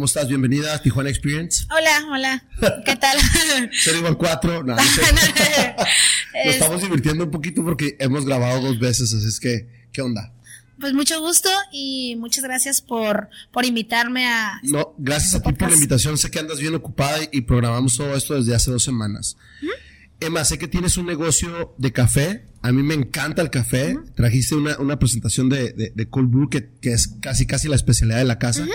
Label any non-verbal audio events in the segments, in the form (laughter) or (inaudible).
¿Cómo estás? Bienvenida a Tijuana Experience. Hola, hola. ¿Qué tal? (laughs) Ser igual cuatro. No, no sé. (laughs) Nos estamos divirtiendo un poquito porque hemos grabado dos veces, así es que, ¿qué onda? Pues mucho gusto y muchas gracias por, por invitarme a... No, gracias a ti por la invitación. Sé que andas bien ocupada y programamos todo esto desde hace dos semanas. Emma, sé que tienes un negocio de café. A mí me encanta el café. Trajiste una, una presentación de, de, de, Cold Brew que, que, es casi casi la especialidad de la casa.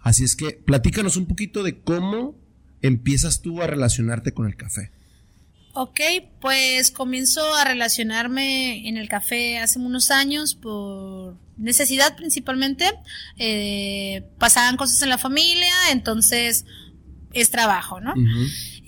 Así es que platícanos un poquito de cómo empiezas tú a relacionarte con el café. Ok, pues comienzo a relacionarme en el café hace unos años por necesidad principalmente. Eh, pasaban cosas en la familia, entonces es trabajo, ¿no?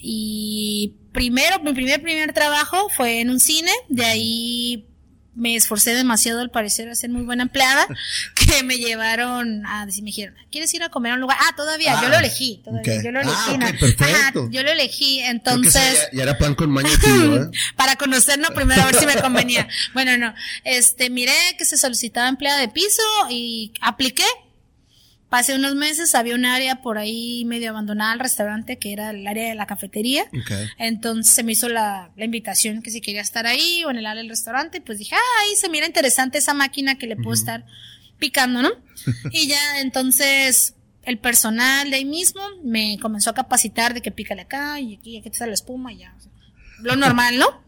Y primero, mi primer primer trabajo fue en un cine, de ahí me esforcé demasiado al parecer a ser muy buena empleada, (laughs) que me llevaron a decir, me dijeron, ¿quieres ir a comer a un lugar? Ah, todavía, yo lo elegí, todavía, yo lo elegí. Ah, okay, perfecto. yo lo elegí, entonces. Ya, era plan con maña (laughs) ¿eh? Para conocernos primero a ver si me convenía. bueno, no, este, miré que se solicitaba empleada de piso y apliqué, Pasé unos meses, había un área por ahí medio abandonada al restaurante que era el área de la cafetería. Okay. Entonces se me hizo la, la, invitación que si quería estar ahí o en el área del restaurante, pues dije, ah, ahí se mira interesante esa máquina que le puedo uh -huh. estar picando, ¿no? (laughs) y ya entonces el personal de ahí mismo me comenzó a capacitar de que pícale acá y aquí, aquí está la espuma y ya. Lo normal, ¿no?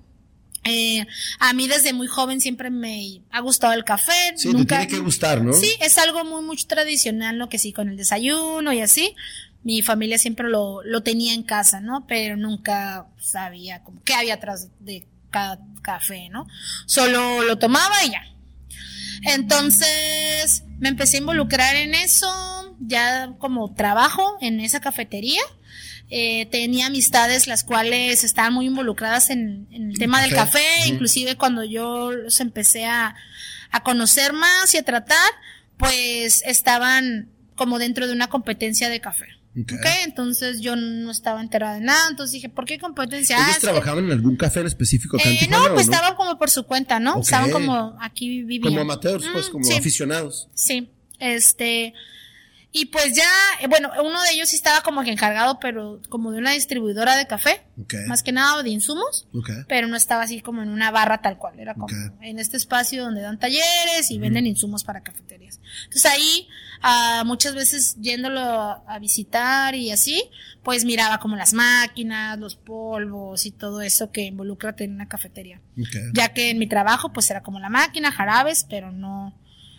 Eh, a mí desde muy joven siempre me ha gustado el café. Sí, nunca, te tiene que gustar, ¿no? Sí, es algo muy, muy tradicional, ¿no? Que sí, con el desayuno y así. Mi familia siempre lo, lo tenía en casa, ¿no? Pero nunca sabía como qué había atrás de cada café, ¿no? Solo lo tomaba y ya. Entonces me empecé a involucrar en eso, ya como trabajo en esa cafetería. Eh, tenía amistades las cuales estaban muy involucradas en, en el tema café. del café, uh -huh. inclusive cuando yo los empecé a, a conocer más y a tratar, pues estaban como dentro de una competencia de café. Okay. okay. entonces yo no estaba enterada de nada, entonces dije, ¿por qué competencia? ¿Ellos trabajaban en algún café en específico? Eh, Tijuana, no, pues no? estaban como por su cuenta, ¿no? Okay. Estaban como aquí vivían. Como amateurs, pues, como sí. aficionados. Sí, este, y pues ya, bueno, uno de ellos sí estaba como que encargado, pero como de una distribuidora de café, okay. más que nada de insumos, okay. pero no estaba así como en una barra tal cual, era como okay. en este espacio donde dan talleres y mm. venden insumos para cafeterías. Entonces ahí, uh, muchas veces yéndolo a visitar y así, pues miraba como las máquinas, los polvos y todo eso que involucra tener una cafetería. Ya que en mi trabajo pues era como la máquina, jarabes, pero no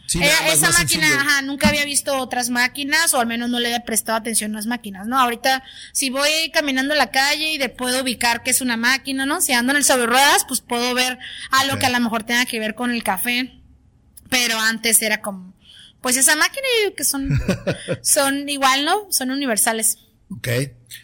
Sí, eh, esa máquina, ajá, nunca había visto otras máquinas, o al menos no le había prestado atención a las máquinas, ¿no? Ahorita, si voy caminando a la calle y de puedo ubicar que es una máquina, ¿no? Si ando en el sobre ruedas, pues puedo ver algo okay. que a lo mejor tenga que ver con el café. Pero antes era como, pues esa máquina que son, (laughs) son igual, ¿no? Son universales. Ok.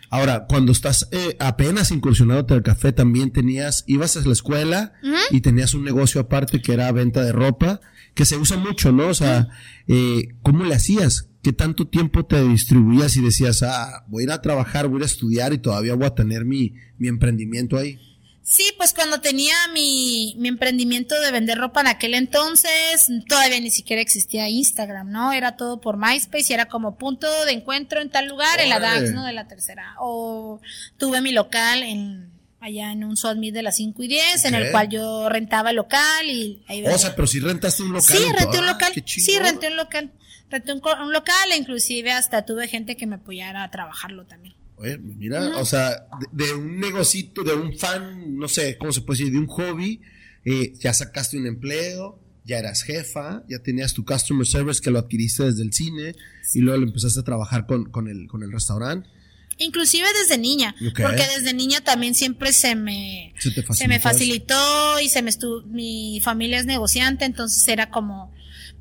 Ahora, cuando estás eh, apenas incursionado en el café, también tenías, ibas a la escuela uh -huh. y tenías un negocio aparte que era venta de ropa que se usa mucho, ¿no? O sea, eh, ¿cómo le hacías? ¿Qué tanto tiempo te distribuías y decías, ah, voy a ir a trabajar, voy a ir a estudiar y todavía voy a tener mi, mi emprendimiento ahí? Sí, pues cuando tenía mi, mi emprendimiento de vender ropa en aquel entonces, todavía ni siquiera existía Instagram, ¿no? Era todo por MySpace y era como punto de encuentro en tal lugar, Oye. en la DAX, ¿no? De la tercera. O tuve mi local en allá en un Sodmid de las 5 y 10, okay. en el cual yo rentaba el local y ahí O sea, pero si rentaste un local. Sí, renté un local. Ah, sí, renté un local. Renté un, un, local e inclusive hasta tuve gente que me apoyara a trabajarlo también. Oye, mira, uh -huh. o sea, de, de, un negocito, de un fan, no sé, ¿cómo se puede decir? De un hobby, eh, ya sacaste un empleo, ya eras jefa, ya tenías tu customer service que lo adquiriste desde el cine sí. y luego lo empezaste a trabajar con, con, el, con el restaurante. Inclusive desde niña, okay. porque desde niña también siempre se me, se, se me facilitó y se me estuvo, mi familia es negociante, entonces era como,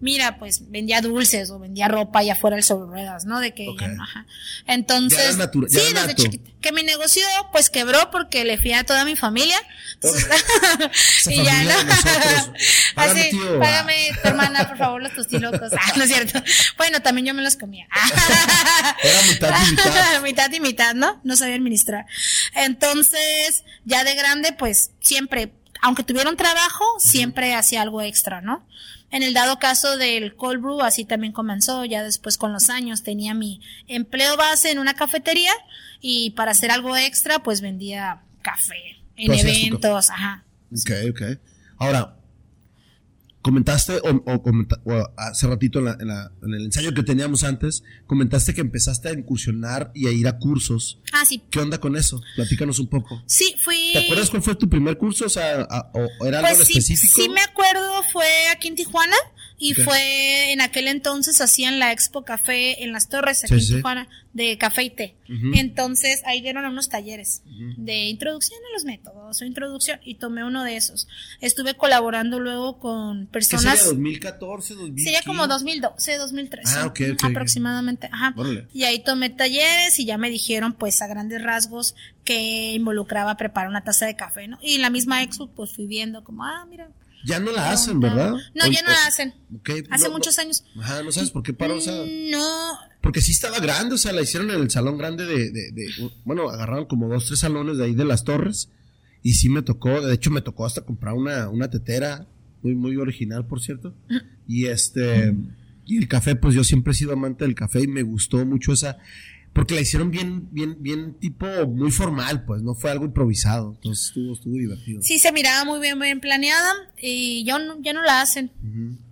mira, pues vendía dulces o vendía ropa allá afuera del sobre ruedas, ¿no? De que okay. ya, ajá. Entonces, ya sí, desde nato. chiquita. Que mi negocio pues quebró porque le fui a toda mi familia. Entonces, (laughs) y ya, ¿no? (laughs) Págame, Así, tío. págame, tu hermana, por favor, los tostilocos. Ah, no es cierto. Bueno, también yo me los comía. (laughs) Era mitad y mitad. mitad y mitad, ¿no? No sabía administrar. Entonces, ya de grande, pues siempre aunque tuviera un trabajo, siempre hacía algo extra, ¿no? En el dado caso del cold brew, así también comenzó, ya después con los años tenía mi empleo base en una cafetería y para hacer algo extra, pues vendía café en eventos, ajá. Ok, ok. Ahora, comentaste, o, hace ratito en, el ensayo que teníamos antes, comentaste que empezaste a incursionar y a ir a cursos. Ah, sí. ¿Qué onda con eso? Platícanos un poco. Sí, fui. ¿Te acuerdas cuál fue tu primer curso? O sea, ¿o era algo pues específico? Sí, me acuerdo, fue aquí en Tijuana. Y fue en aquel entonces hacían la Expo Café en las Torres, aquí en Tijuana, de café y té. Entonces ahí dieron unos talleres de introducción a los métodos o introducción y tomé uno de esos. Estuve colaborando luego con personas. ¿Qué sería 2014, 2015? Sería como 2012, 2013. Ah, ok, ok. Aproximadamente. Ajá. Y ahí tomé talleres y ya me dijeron, pues a grandes rasgos, que involucraba preparar una taza de café, ¿no? Y en la misma expo, pues fui viendo como, ah, mira, ya no la hacen, ¿verdad? No, ya no la hacen. Hace muchos años. Ajá, ¿no sabes por qué paró? O sea, no. Porque sí estaba grande, o sea, la hicieron en el salón grande de, de, bueno, agarraron como dos, tres salones de ahí de las torres. Y sí me tocó, de hecho me tocó hasta comprar una, una tetera, muy, muy original, por cierto. Y este, y el café, pues yo siempre he sido amante del café y me gustó mucho esa, porque la hicieron bien, bien, bien tipo muy formal, pues, no fue algo improvisado. Entonces estuvo, estuvo divertido. Sí, se miraba muy bien, bien planeada y ya no, ya no la hacen.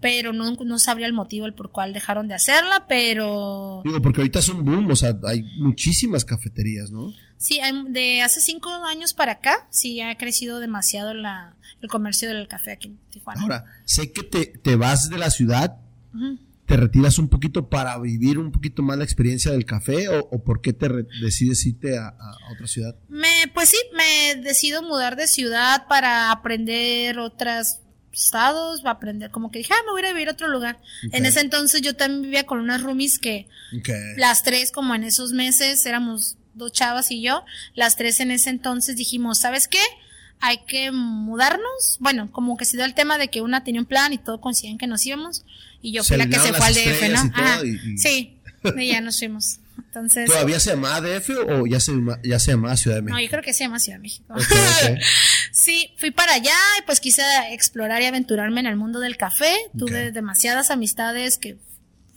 Pero no, no sabría el motivo el por cual dejaron de hacerla, pero. Digo, porque ahorita es un boom, o sea, hay muchísimas cafeterías, ¿no? Sí, de hace cinco años para acá, sí ha crecido demasiado la, el comercio del café aquí en Tijuana. Ahora, sé que te, te vas de la ciudad te retiras un poquito para vivir un poquito más la experiencia del café o, por qué te decides irte a, otra ciudad? Me, pues sí, me decido mudar de ciudad para aprender otros estados, va a aprender, como que dije, ah, me voy a vivir a otro lugar. En ese entonces yo también vivía con unas roomies que las tres, como en esos meses, éramos dos chavas y yo, las tres en ese entonces dijimos, ¿sabes qué? Hay que mudarnos. Bueno, como que se dio el tema de que una tenía un plan y todo coincidían que nos íbamos. Y yo fui la que se fue al DF, ¿no? Ajá. Sí, y ya nos fuimos. Entonces, ¿Todavía se llama DF o ya se, ya se llama Ciudad de México? No, yo creo que se llama Ciudad de México. (laughs) sí, fui para allá y pues quise explorar y aventurarme en el mundo del café. Tuve demasiadas amistades que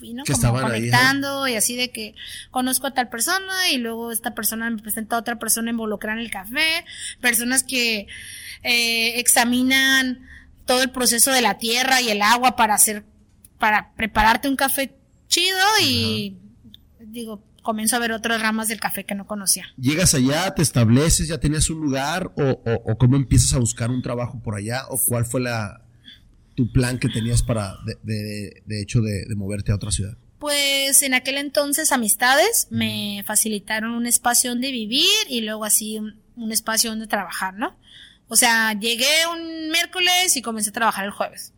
¿no? Como conectando y así de que conozco a tal persona y luego esta persona me presenta a otra persona involucrada en el café, personas que eh, examinan todo el proceso de la tierra y el agua para hacer, para prepararte un café chido y digo, comienzo a ver otras ramas del café que no conocía. ¿Llegas allá, te estableces, ya tenías un lugar o, o cómo empiezas a buscar un trabajo por allá o cuál fue la, tu plan que tenías para, de, de, hecho, de, moverte a otra ciudad? Pues en aquel entonces amistades me facilitaron un espacio donde vivir y luego así un, espacio donde trabajar, ¿no? O sea, llegué un miércoles y comencé a trabajar el jueves.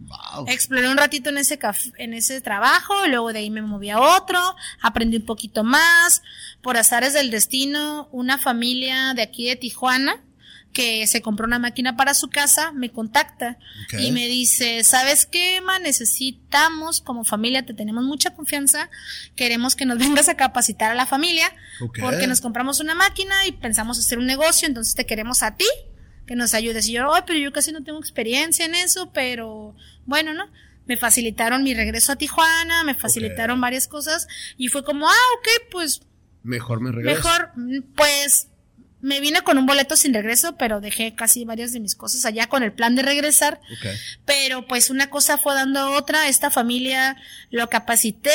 Exploré un ratito en ese en ese trabajo, y luego de ahí me moví a otro, aprendí un poquito más. Por azares del destino, una familia de aquí de Tijuana que se compró una máquina para su casa, me contacta y me dice, ¿sabes qué, ma? Necesitamos, como familia, te tenemos mucha confianza, queremos que nos (laughs) vengas a capacitar a la familia, porque nos compramos una máquina y pensamos hacer un negocio, entonces te queremos a ti, que nos ayudes. Y yo, ay, pero yo casi no tengo experiencia en eso, pero bueno, ¿no? Me facilitaron mi regreso a Tijuana, me facilitaron varias cosas y fue como, ah, ok, pues... Mejor me regreso. Mejor, pues me vine con un boleto sin regreso, pero dejé casi varias de mis cosas allá con el plan de regresar. Pero pues una cosa fue dando otra, esta familia lo capacité,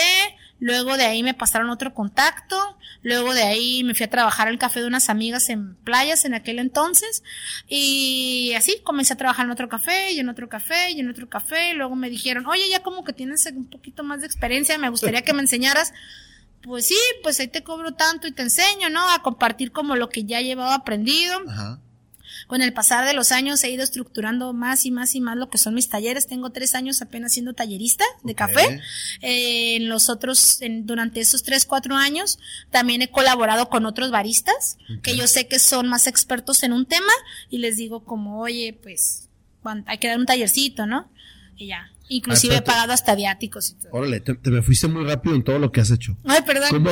luego de ahí me pasaron otro contacto, luego de ahí me fui a trabajar al café de unas amigas en playas en aquel entonces y así comencé a trabajar en otro café y en otro café y en otro café, luego me dijeron, oye, ya como que tienes un poquito más de experiencia, me gustaría que me enseñaras pues sí, pues ahí te cobro tanto y te enseño, ¿no? A compartir como lo que ya llevaba aprendido. Ajá. Con el pasar de los años he ido estructurando más y más y más lo que son mis talleres. Tengo tres años apenas siendo tallerista de café. Eh, en los otros, durante esos tres, cuatro años, también he colaborado con otros baristas que yo sé que son más expertos en un tema y les digo como, oye, pues hay que dar un tallercito, ¿no? Y ya. Inclusive he pagado hasta viáticos y todo. Órale, te, me fuiste muy rápido en todo lo que has hecho. Ay, perdón. ¿Cómo,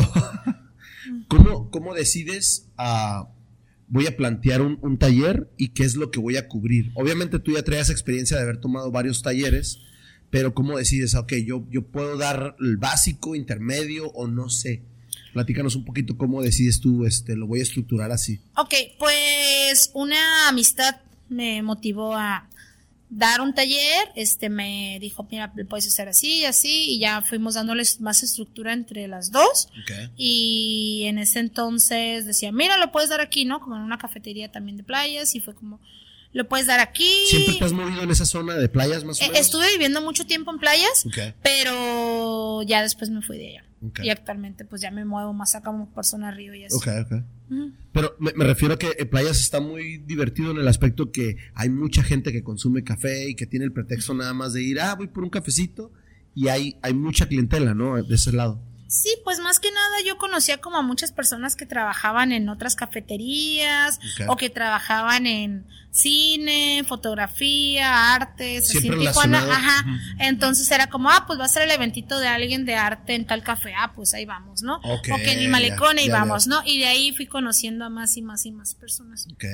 (laughs) cómo, cómo decides a voy a plantear un, taller y qué es lo que voy a cubrir. Obviamente tú ya traías experiencia de haber tomado varios talleres, pero ¿cómo decides? Ok, yo, yo puedo dar el básico, intermedio o no sé. Platícanos un poquito cómo decides tú, este, lo voy a estructurar así. Ok, pues una amistad me motivó a dar un taller, este me dijo, mira, puedes hacer así y así, y ya fuimos dándoles más estructura entre las dos. Y en ese entonces decía, mira, lo puedes dar aquí, ¿no? Como en una cafetería también de playas, y fue como, lo puedes dar aquí. ¿Siempre te has movido en esa zona de playas más o e, menos? Estuve viviendo mucho tiempo en playas, pero ya después me fui de ella. Y actualmente pues ya me muevo más acá como persona río y así. Ok, ok. Pero me, refiero a que en playas está muy divertido en el aspecto que hay mucha gente que consume café y que tiene el pretexto nada más de ir, ah, voy por un cafecito y hay, hay mucha clientela, ¿no? De ese lado. Sí, pues más que nada yo conocía como a muchas personas que trabajaban en otras cafeterías o que trabajaban en cine, fotografía, artes, así en Tijuana, ajá. Entonces era como, ah, pues va a ser el eventito de alguien de arte en tal café, ah, pues ahí vamos, ¿no? o que en el malecón y vamos, ¿no? Y de ahí fui conociendo a más y más y más personas. Ok.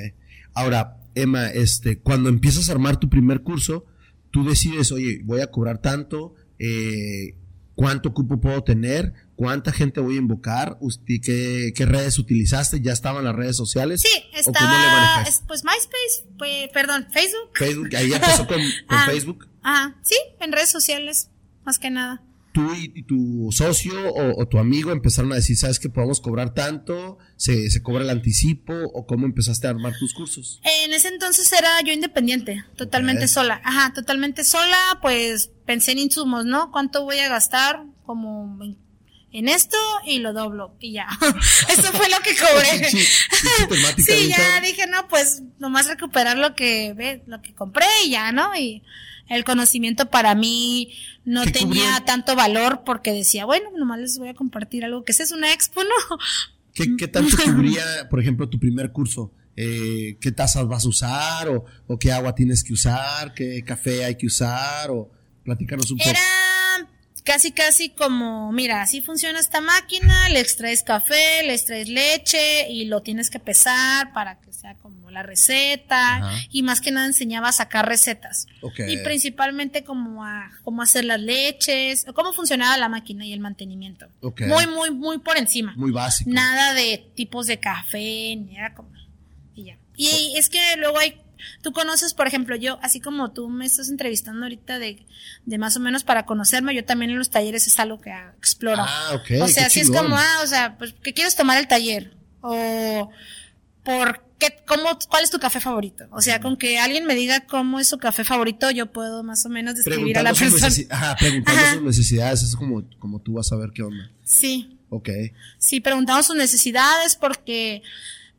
Ahora, Emma, este, cuando empiezas a armar tu primer curso, tú decides, oye, voy a cobrar tanto, eh, cuánto cupo puedo tener, cuánta gente voy a invocar, qué, qué redes utilizaste, ya estaban las redes sociales. Sí, está, pues MySpace, perdón, Facebook. Facebook, ahí ya pasó (laughs) con, ah, Facebook. Ajá, sí, en redes sociales, más que nada. Tú y, tu socio o, tu amigo empezaron a decir, ¿sabes que podemos cobrar tanto? ¿Se, ¿Se cobra el anticipo? ¿O cómo empezaste a armar tus cursos? En ese entonces era yo independiente, totalmente sola. Ajá, totalmente sola, pues pensé en insumos, ¿no? ¿Cuánto voy a gastar? Como en esto y lo doblo y ya. (laughs) Eso fue lo que cobré. (laughs) sí, ya dije, no, pues nomás recuperar lo que ve, lo que compré y ya, ¿no? Y el conocimiento para mí no tenía tanto valor porque decía, bueno, nomás les voy a compartir algo que es una expo, ¿no? ¿Qué, qué tanto (laughs) cubría, por ejemplo, tu primer curso? Eh, ¿Qué tazas vas a usar? O, o, qué agua tienes que usar? ¿Qué café hay que usar? O platícanos un poco casi casi como, mira, así funciona esta máquina, le extraes café, le extraes leche y lo tienes que pesar para que sea como la receta y más que nada enseñaba a sacar recetas. Y principalmente como a cómo hacer las leches, cómo funcionaba la máquina y el mantenimiento. Muy, muy, muy por encima. Muy básico. Nada de tipos de café, ni era como... Y ya. Y es que luego hay Tú conoces, por ejemplo, yo, así como tú me estás entrevistando ahorita de, de más o menos para conocerme, yo también en los talleres es algo que exploro. Ah, ok. O sea, así es como, ah, o sea, pues, ¿qué quieres tomar el taller? O, ¿por qué, cómo, cuál es tu café favorito? O sea, con que alguien me diga cómo es su café favorito, yo puedo más o menos describir a la persona. Ajá, preguntando sus necesidades, es como, como tú vas a ver qué onda. Sí. Ok. Sí, preguntamos sus necesidades porque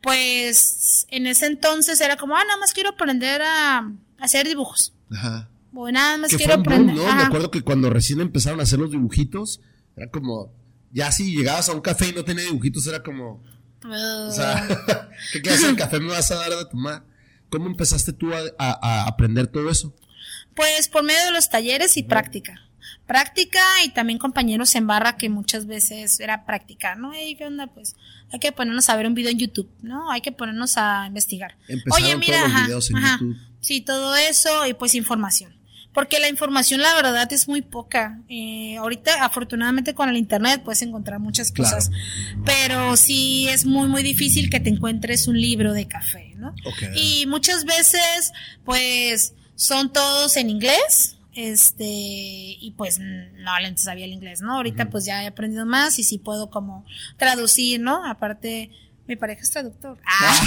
pues en ese entonces era como, ah, nada más quiero aprender a, hacer dibujos. Ajá. O nada más quiero aprender. ¿no? Me acuerdo que cuando recién empezaron a hacer los dibujitos, era como, ya si llegabas a un café y no tenía dibujitos, era como, o sea, (laughs) ¿qué clase de café me vas a dar de tomar? ¿Cómo empezaste tú a, aprender todo eso? Pues por medio de los talleres y práctica práctica y también compañeros en barra que muchas veces era práctica, ¿no? ¿qué onda? Pues hay que ponernos a ver un video en YouTube, ¿no? Hay que ponernos a investigar. Oye, mira, todos ajá, sí, todo eso y pues información. Porque la información, la verdad, es muy poca. Eh, ahorita, afortunadamente, con el Internet puedes encontrar muchas cosas. Pero sí es muy, muy difícil que te encuentres un libro de café, ¿no? Y muchas veces, pues, son todos en inglés este, y pues no antes sabía el inglés, ¿no? Ahorita pues ya he aprendido más y sí puedo como traducir, ¿no? Aparte, mi pareja es traductor. Ah.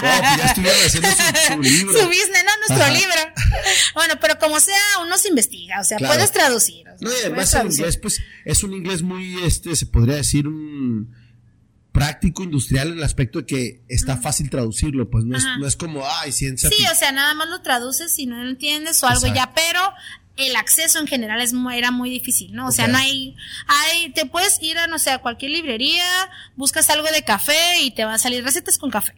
(laughs) Pues ya estuvieron haciendo su, libro. Su business, no nuestro libro. Bueno, pero como sea, uno se investiga, o sea, puedes traducir. no, y además el inglés, pues, es un inglés muy, este, se podría decir un práctico industrial en el aspecto de que está fácil traducirlo, pues no es, no es, como, ay, ciencia. Sí, o sea, nada más lo traduces si no lo entiendes o algo ya, pero el acceso en general es era muy difícil, ¿no? O sea, no hay, hay, te puedes ir a, no sé, a cualquier librería, buscas algo de café y te va a salir recetas con café,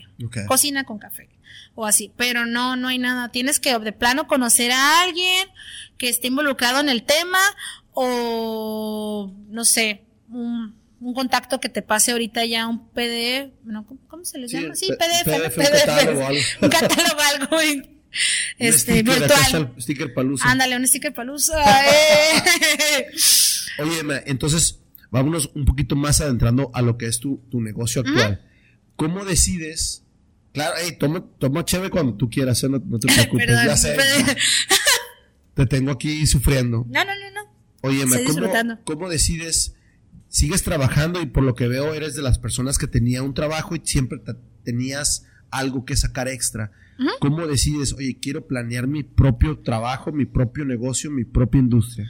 cocina con café o así, pero no, no hay nada. Tienes que de plano conocer a alguien que esté involucrado en el tema o, no sé, un un contacto que te pase ahorita ya un PDF, ¿no? ¿cómo se les Sí, llama? Sí, P- PDF, ¿no? PDF, un catálogo, algo. (laughs) un catálogo algo este, Un sticker, virtual. sticker palusa. Ándale, un sticker palusa. (laughs) eh. Oye, Emma, entonces vámonos un poquito más adentrando a lo que es tu, tu negocio actual. ¿Cómo decides? Claro, hey, toma, toma chévere cuando tú quieras, ¿eh? no, no te preocupes, (laughs) Perdón, ya sé. Te tengo aquí sufriendo. No, no, no, no. Oye, Emma, ¿cómo, cómo decides? Sigues trabajando y por lo que veo eres de las personas que tenía un trabajo y siempre te- tenías algo que sacar extra. ¿Cómo decides, oye, quiero planear mi propio trabajo, mi propio negocio, mi propia industria?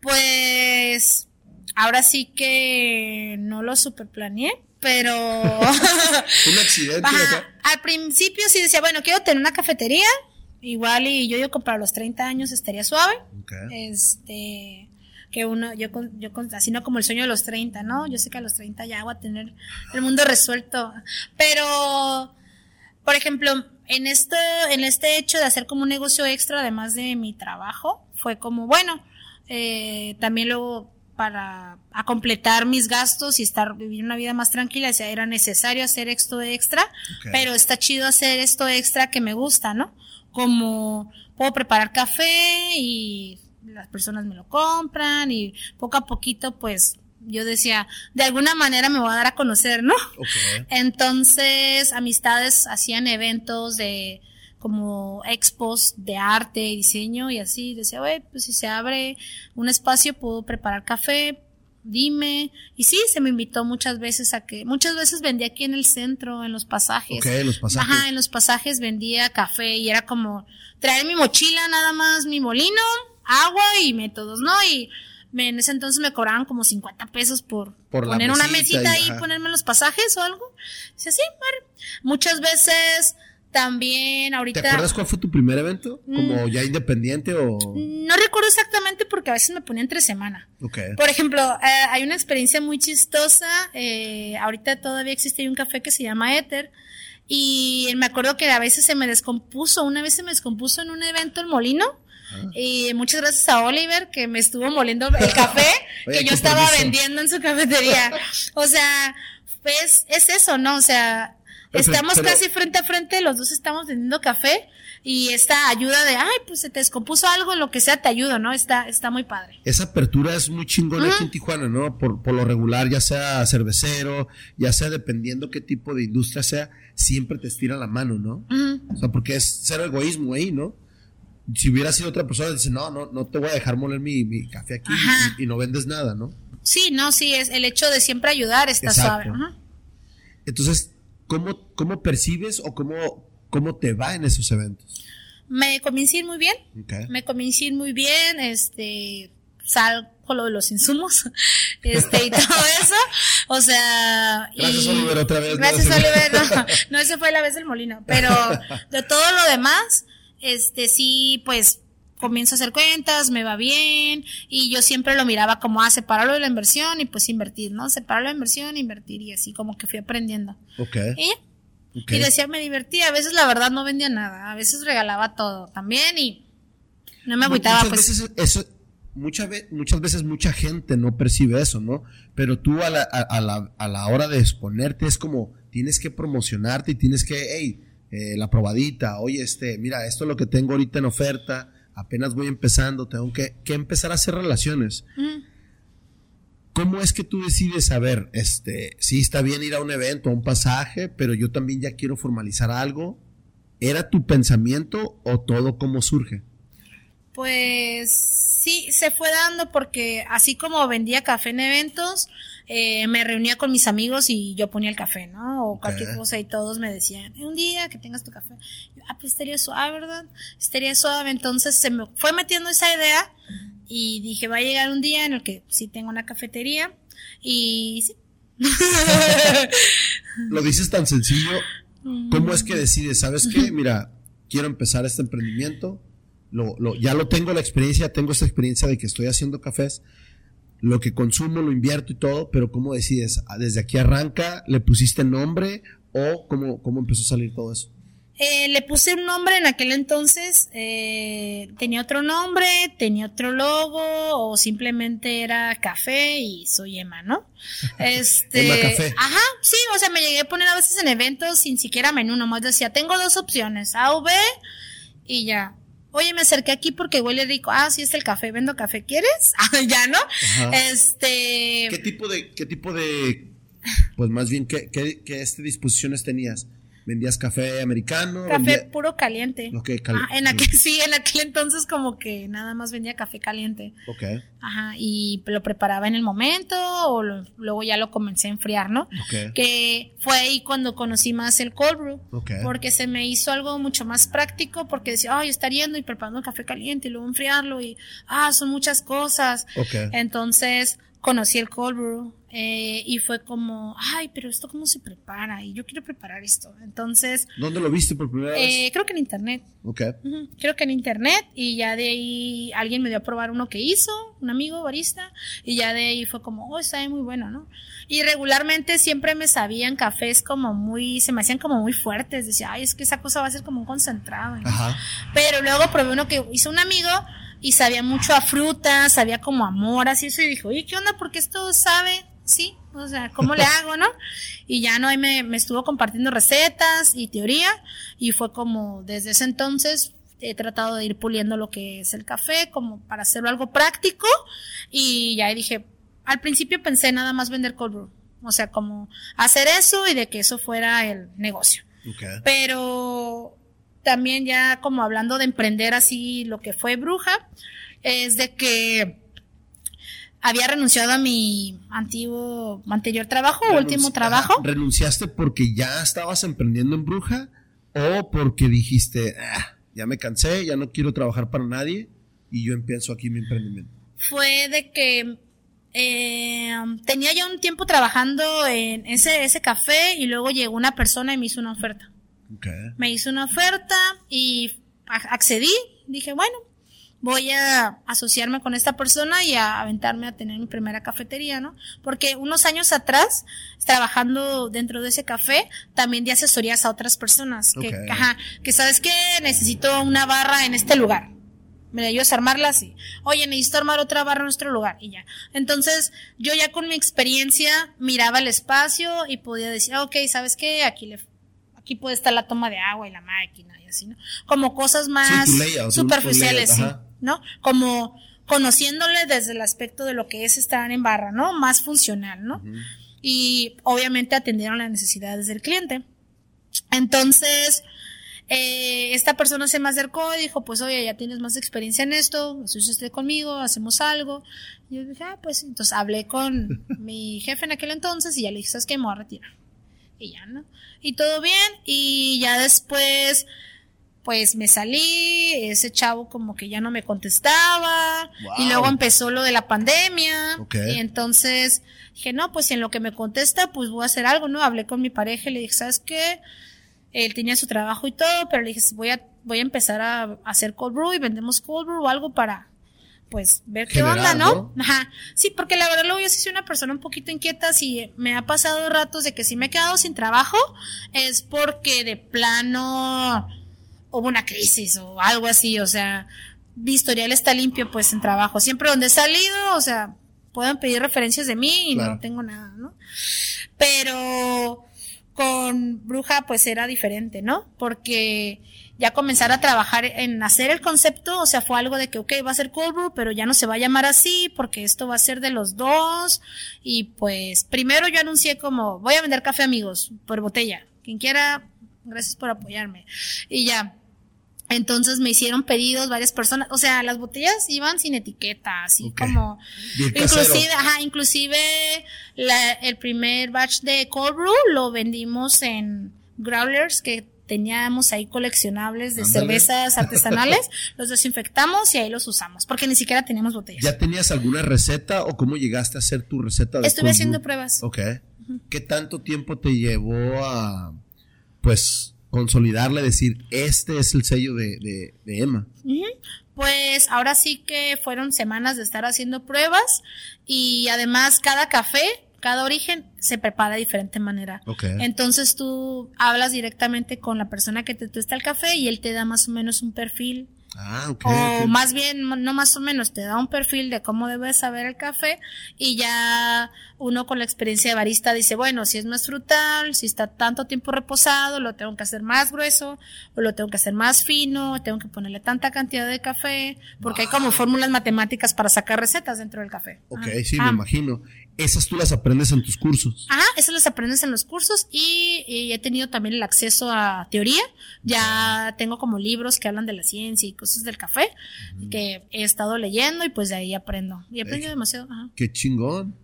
Pues ahora sí que no lo super planeé, pero (laughs) Un accidente Ajá, al principio sí decía, bueno, quiero tener una cafetería, igual y yo digo que para los 30 años estaría suave. Este que uno, yo, con- yo con- así no como el sueño de los 30, ¿no? Yo sé que a los 30 ya voy a tener el mundo resuelto. Pero, por ejemplo, en esto, en este hecho de hacer como un negocio extra, además de mi trabajo, fue como, bueno, eh, también luego para a completar mis gastos y estar vivir una vida más tranquila, o sea, era necesario hacer esto extra, pero está chido hacer esto extra que me gusta, ¿no? Como puedo preparar café y las personas me lo compran y poco a poquito pues yo decía, de alguna manera me voy a dar a conocer, ¿no? Entonces, amistades hacían eventos de como expos de arte y diseño y así. Decía, güey, pues si se abre un espacio puedo preparar café, dime. Y sí, se me invitó muchas veces a que, muchas veces vendía aquí en el centro, en los pasajes. Ok, los pasajes. Ajá, en los pasajes vendía café y era como traer mi mochila nada más, mi molino, agua y métodos, ¿no? Y me- en ese entonces me cobraban como 50 pesos por, poner una mesita y- ahí, ponerme los pasajes o algo. Dice, sí, bueno. Muchas veces también ¿Te ahorita... acuerdas cuál fue tu primer evento? ¿Como Mm. ya independiente o...? No recuerdo exactamente porque a veces me ponía entre semana. Ok. Por ejemplo, eh, hay una experiencia muy chistosa. eh, ahorita todavía existe un café que se llama Ether. Y me acuerdo que a veces se me descompuso. Una vez se me descompuso en un evento el molino. Y muchas gracias a Oliver que me estuvo moliendo el café (laughs) Oye, que yo estaba permiso. vendiendo en su cafetería. O sea, pues es eso, ¿no? O sea, estamos pero- casi frente a frente, los dos estamos vendiendo café y esta ayuda de, ay, pues se te descompuso algo, lo que sea, te ayudo, ¿no? Está, está muy padre. Esa apertura es muy chingona aquí en Tijuana, ¿no? Por, por lo regular, ya sea cervecero, ya sea dependiendo qué tipo de industria sea, siempre te estira la mano, ¿no? O sea, porque es cero egoísmo ahí, ¿no? Si hubiera sido otra persona, dice, no, no, no te voy a dejar moler mi, mi café aquí y, y no vendes nada, ¿no? Sí, no, sí, es el hecho de siempre ayudar está Exacto. suave. Ajá. Entonces, ¿cómo, cómo percibes o cómo, cómo te va en esos eventos? Me a ir muy bien, me a ir muy bien, este, salgo lo de los insumos, (laughs) este, y todo (laughs) eso, o sea... Gracias, y- Oliver, otra vez, ¿no? Gracias, Ese- Oliver, (laughs) no, no, ese fue la vez del molino, pero de todo lo demás, este, sí, pues, comienzo a hacer cuentas, me va bien, y yo siempre lo miraba como, ah, separarlo de la inversión y pues invertir, ¿no? Separar la inversión, invertir, y así como que fui aprendiendo. Ok. Y. Y decía, me divertía. A veces la verdad no vendía nada. A veces regalaba todo también y no me agüitaba. muchas Pues veces eso muchas ve- muchas veces mucha gente no percibe eso no pero tú a la, a, a la, a la hora de exponerte es como tienes que promocionarte y tienes que hey eh, la probadita oye este mira esto es lo que tengo ahorita en oferta apenas voy empezando tengo que, que empezar a hacer relaciones mm, ¿Cómo es que tú decides saber, este, sí está bien ir a un evento, a un pasaje, pero yo también ya quiero formalizar algo? ¿Era tu pensamiento o todo cómo surge? pues sí, se fue dando porque así como vendía café en eventos, eh, me reunía con mis amigos y yo ponía el café, ¿no? O cualquier cosa y todos me decían, un día que tengas tu café. Yo, ah, pues estaría suave, ¿verdad? Estaría suave. Entonces se me fue metiendo esa idea y dije, va a llegar un día en el que sí tengo una cafetería y sí. (laughs) Lo dices tan sencillo. ¿Cómo es que decides? ¿Sabes qué? Mira, quiero empezar este emprendimiento. Lo, lo- ya lo tengo la experiencia, tengo esta experiencia de que estoy haciendo cafés. Lo que consumo lo invierto y todo, pero ¿cómo decides? Ah, ¿Desde aquí arranca? ¿Le pusiste nombre? ¿O cómo, cómo empezó a salir todo eso? Eh, le puse un nombre en aquel entonces, eh, tenía otro nombre, tenía otro logo o simplemente era café y soy Emma, ¿no? (laughs) Este, Emma Café. Ajá, sí, o sea, me llegué a poner a veces en eventos sin siquiera menú, nomás decía, tengo dos opciones, A o B y ya. Oye, me acerqué aquí porque huele rico. Ah, sí, es el café. Vendo café. ¿Quieres? (laughs) Ah, ya, ¿no? Ajá. Este. ¿Qué tipo de, qué tipo de, pues más bien, qué, qué, qué este, disposiciones tenías? ¿Vendías café americano? Café ¿Vendía- puro caliente. Ok, cal- Ah, en aquel, (laughs) sí, en aquel entonces como que nada más vendía café caliente. Ok, Ajá, y lo preparaba en el momento o lo- luego ya lo comencé a enfriar, ¿no? ok, Que fue ahí cuando conocí más el cold brew. ok. Porque se me hizo algo mucho más práctico porque decía, ay, estar yendo y preparando café caliente y luego enfriarlo y, ah, son muchas cosas. Ok. Entonces conocí el cold brew eh, y fue como, ay, pero esto cómo se prepara y yo quiero preparar esto. Entonces, ¿Dónde lo viste por primera vez? eh, creo que en internet. Ok, Creo que en internet y ya de ahí alguien me dio a probar uno que hizo, un amigo barista, y ya de ahí fue como, oh, está muy bueno, ¿no? Y regularmente siempre me sabían cafés como muy, se me hacían como muy fuertes, decía, ay, es que esa cosa va a ser como un concentrado. ¿no? ajá. Pero luego probé uno que hizo un amigo y sabía mucho a frutas, sabía como a moras y eso, y dijo, oye, ¿qué onda? Porque esto sabe, sí, o sea, ¿cómo le (laughs) hago, no? Y ya no, ahí me, me estuvo compartiendo recetas y teoría, y fue como desde ese entonces he tratado de ir puliendo lo que es el café, como para hacerlo algo práctico, y ya dije, al principio pensé nada más vender cold brew, o sea, como hacer eso y de que eso fuera el negocio Ok. pero también ya como hablando de emprender así lo que fue bruja, es de que había renunciado a mi antiguo, anterior trabajo, Renunci- último trabajo. Ajá, ¿Renunciaste porque ya estabas emprendiendo en bruja o porque dijiste, "Ah, ya me cansé, ya no quiero trabajar para nadie y yo empiezo aquí mi emprendimiento? Fue de que eh, tenía ya un tiempo trabajando en ese, ese café y luego llegó una persona y me hizo una oferta. Me hizo una oferta y accedí. Dije, bueno, voy a asociarme con esta persona y a aventarme a tener mi primera cafetería, ¿no? Porque unos años atrás, trabajando dentro de ese café, también di asesorías a otras personas. Que, ajá, que sabes que necesito una barra en este lugar. Me ayudas a armarla así. Oye, necesito armar otra barra en nuestro lugar y ya. Entonces, yo ya con mi experiencia miraba el espacio y podía decir, "Ah, ok, ¿sabes qué? Aquí le, aquí puede estar la toma de agua y la máquina y así, ¿no? Como cosas más layout, superficiales, layout, sí. ¿no? Como conociéndole desde el aspecto de lo que es estar en barra, ¿no? Más funcional, ¿no? Y obviamente atendieron las necesidades del cliente. Entonces, eh, esta persona se me acercó y dijo, pues oye, ya tienes más experiencia en esto, asociaste conmigo, hacemos algo. Y yo dije, ah, pues entonces hablé con (laughs) mi jefe en aquel entonces y ya le dije, ¿sabes qué? Me voy a retirar. Y ya, ¿no? Y todo bien y ya después... Pues me salí, ese chavo como que ya no me contestaba y luego empezó lo de la pandemia y entonces dije, no, pues en lo que me contesta, pues voy a hacer algo, ¿no? Hablé con mi pareja y le dije, ¿sabes qué? Él tenía su trabajo y todo, pero le dije, voy a, voy a empezar a hacer cold brew y vendemos cold brew o algo para, pues, ver qué onda, ¿no? ¿no? Ajá. Sí, porque la verdad luego yo sí soy una persona un poquito inquieta, si me ha pasado ratos de que si me he quedado sin trabajo, es porque de plano hubo una crisis o algo así, o sea, mi historial está limpio pues en trabajo. Siempre donde he salido, o sea, pueden pedir referencias de mí y Claro. no tengo nada, ¿no? Pero con Bruja pues era diferente, ¿no? Porque ya comenzar a trabajar en hacer el concepto, o sea, fue algo de que, ok, va a ser cold brew, pero ya no se va a llamar así porque esto va a ser de los dos. Y pues primero yo anuncié como, voy a vender café amigos por botella. Quien quiera, gracias por apoyarme. Y ya, entonces me hicieron pedidos varias personas, o sea, las botellas iban sin etiqueta, así como Bien inclusive, ajá, inclusive la- el primer batch de cold brew lo vendimos en growlers que teníamos ahí coleccionables de cervezas artesanales, (laughs) los desinfectamos y ahí los usamos, porque ni siquiera teníamos botellas. ¿Ya tenías alguna receta o cómo llegaste a hacer tu receta de Estuve haciendo pruebas. Ok. ¿Qué tanto tiempo te llevó a, pues, consolidarle, decir, este es el sello de, de, de Emma? Pues ahora sí que fueron semanas de estar haciendo pruebas y además cada café cada origen se prepara de diferente manera. Ok. Entonces tú hablas directamente con la persona que te tuesta el café y él te da más o menos un perfil Ah, ok. o más bien, no más o menos, te da un perfil de cómo debes saber el café y ya uno con la experiencia de barista dice, bueno, si es más frutal, si está tanto tiempo reposado, lo tengo que hacer más grueso o lo tengo que hacer más fino, tengo que ponerle tanta cantidad de café, porque hay como fórmulas matemáticas para sacar recetas dentro del café. Ok, Ajá. sí, Ah. me imagino. Esas tú las aprendes en tus cursos. Ajá, eso los aprendes en los cursos y, y he tenido también el acceso a teoría. Ya tengo como libros que hablan de la ciencia y cosas del café que he estado leyendo y pues de ahí aprendo. Y he aprendido demasiado. Ajá. Qué chingón.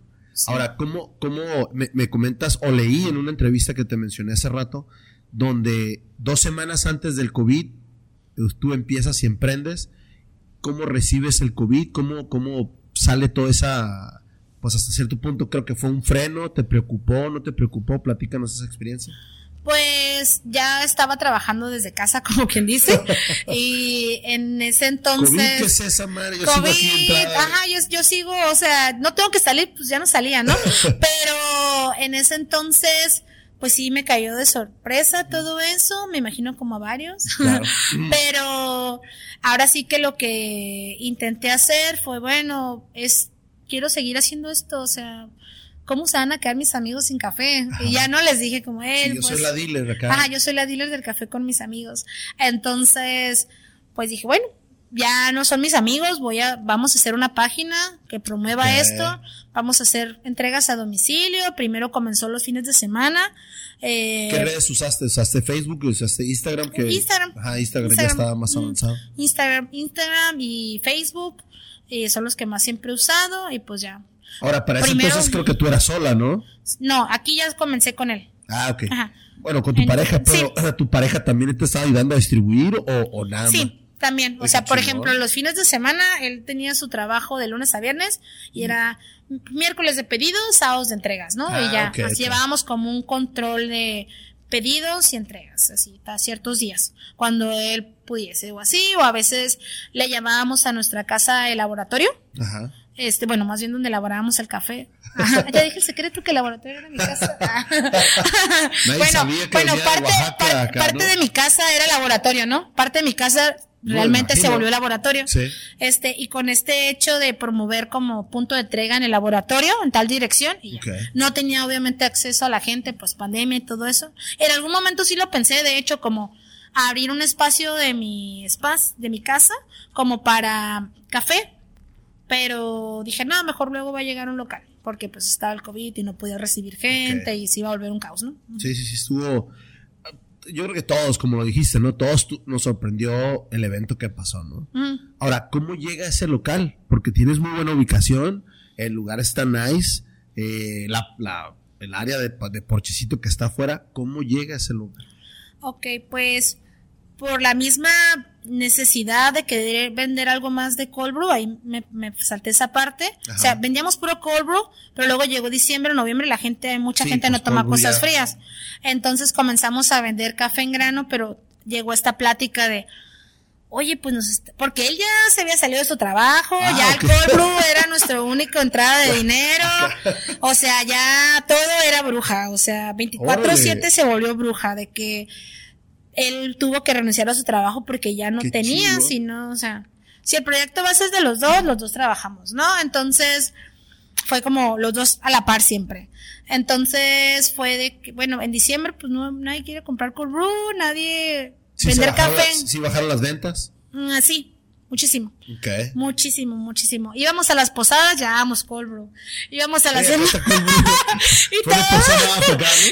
Ahora, ¿cómo, cómo me, me comentas o leí en una entrevista que te mencioné hace rato, donde dos semanas antes del COVID eh, tú empiezas y emprendes, ¿cómo recibes el COVID? ¿Cómo, cómo sale toda esa, pues hasta cierto punto creo que fue un freno, ¿te preocupó, no te preocupó? Platícanos esa experiencia. Pues ya estaba trabajando desde casa, (laughs) como quien dice. y en ese entonces. ¿COVID qué es esa madre? Yo sigo aquí COVID, ajá, yo, yo sigo, o sea, no tengo que salir, pues ya no salía, ¿no? (laughs) Pero en ese entonces, pues sí me cayó de sorpresa todo eso, me imagino como a varios. Claro. (laughs) Pero ahora sí que lo que intenté hacer fue, bueno, es, quiero seguir haciendo esto, o sea, ¿cómo se van a quedar mis amigos sin café? Y ya no les dije como, Sí, él, yo pues, soy la dealer acá. Ajá, yo soy la dealer del café con mis amigos. Entonces, pues dije, bueno, ya no son mis amigos, voy a, vamos a hacer una página que promueva esto, vamos a hacer entregas a domicilio, primero comenzó los fines de semana. eh, ¿Qué redes usaste? ¿Usaste Facebook? ¿Usaste Instagram? Que, Instagram. Ajá, Instagram, ya Instagram. estaba más Mm. avanzado. Instagram, Instagram y Facebook, eh, son los que más siempre he usado y pues ya. Ahora, para ese entonces creo que tú eras sola, ¿no? No, aquí ya comencé con él. Ah, ok. Ajá. Bueno, con tu pareja, pero ¿tu pareja también te estaba ayudando a distribuir o, o nada más? Sí, también. O sea, por ejemplo, los fines de semana él tenía su trabajo de lunes a viernes y era miércoles de pedidos, sábados de entregas, ¿no? Ah, y ya, así ok. llevábamos como un control de pedidos y entregas, así, a ciertos días, cuando él pudiese o así, o a veces le llamábamos a nuestra casa el laboratorio, Ajá. Este, bueno, más bien donde elaborábamos el café. (laughs) Ajá, ya dije el secreto que el laboratorio era mi casa. (laughs) bueno, bueno, parte, Oaxaca par- acá, parte ¿no? de mi casa era laboratorio, ¿no? Parte de mi casa realmente se volvió laboratorio. Sí. Este, y con este hecho de promover como punto de entrega en el laboratorio, en tal dirección, y no tenía obviamente acceso a la gente, pues pandemia y todo eso. En algún momento sí lo pensé, de hecho, como abrir un espacio de mi espacio, de mi casa, como para café, pero dije, no, mejor luego va a llegar un local, porque pues estaba el COVID y no podía recibir gente y se iba a volver un caos, ¿no? Sí, sí, sí, estuvo. Yo creo que todos, como lo dijiste, ¿no? Todos nos sorprendió el evento que pasó, ¿no? Mm. Ahora, ¿cómo llega a ese local? Porque tienes muy buena ubicación, el lugar está nice, eh, la, la- el área de, de porchecito que está afuera, ¿cómo llega a ese lugar? Ok, pues por la misma necesidad de querer vender algo más de cold brew, ahí me, me salté esa parte. Ajá. O sea, vendíamos puro cold brew, pero luego llegó diciembre, noviembre, la gente, mucha Sí, gente pues, no toma cosas frías. Entonces comenzamos a vender café en grano, pero llegó esta plática de, oye, pues nos, porque él ya se había salido de su trabajo, Ah, ya el cold brew era nuestra única entrada de (laughs) dinero, o sea, ya todo era bruja, o sea, 24/7 Órale. se volvió bruja de que él tuvo que renunciar a su trabajo porque ya no Qué tenía, chido. sino, o sea, si el proyecto va a ser de los dos, los dos trabajamos, ¿no? Entonces, fue como los dos a la par siempre. Entonces, fue de que, bueno, en diciembre, pues no, nadie quiere comprar cold brew, nadie ¿Sí vender café. las- ¿Sí bajaron las ventas? Mm, Así, muchísimo. Ok. Muchísimo, muchísimo. Íbamos a las posadas, llevábamos cold brew. Íbamos a las (laughs) y.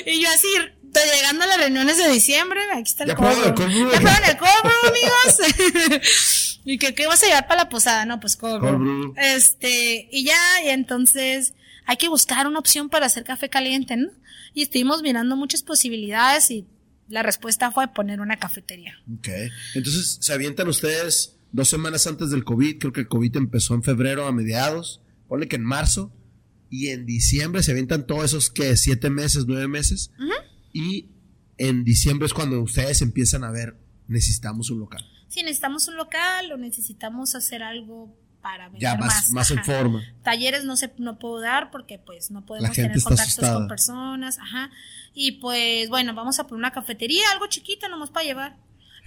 Y yo así, to- llegando a las reuniones de diciembre, aquí está el brew. Ya probaron el cold brew, amigos. (laughs) y que, ¿qué vas a llevar para la posada? No, pues brew. Este, y ya, y entonces hay que buscar una opción para hacer café caliente, ¿no? Y estuvimos mirando muchas posibilidades y la respuesta fue poner una cafetería. Ok. Entonces, se avientan ustedes dos semanas antes del COVID. Creo que el COVID empezó en febrero a mediados. Ponle que en marzo. Y en diciembre se avientan todos esos que siete meses, nueve meses. Y en diciembre es cuando ustedes empiezan a ver, necesitamos un local. Si necesitamos un local o necesitamos hacer algo para vender Ya más, más en forma. Talleres no se no puedo dar porque pues no podemos tener contactos asustada. con personas, ajá. Y pues bueno, vamos a poner una cafetería, algo chiquito nomás para llevar.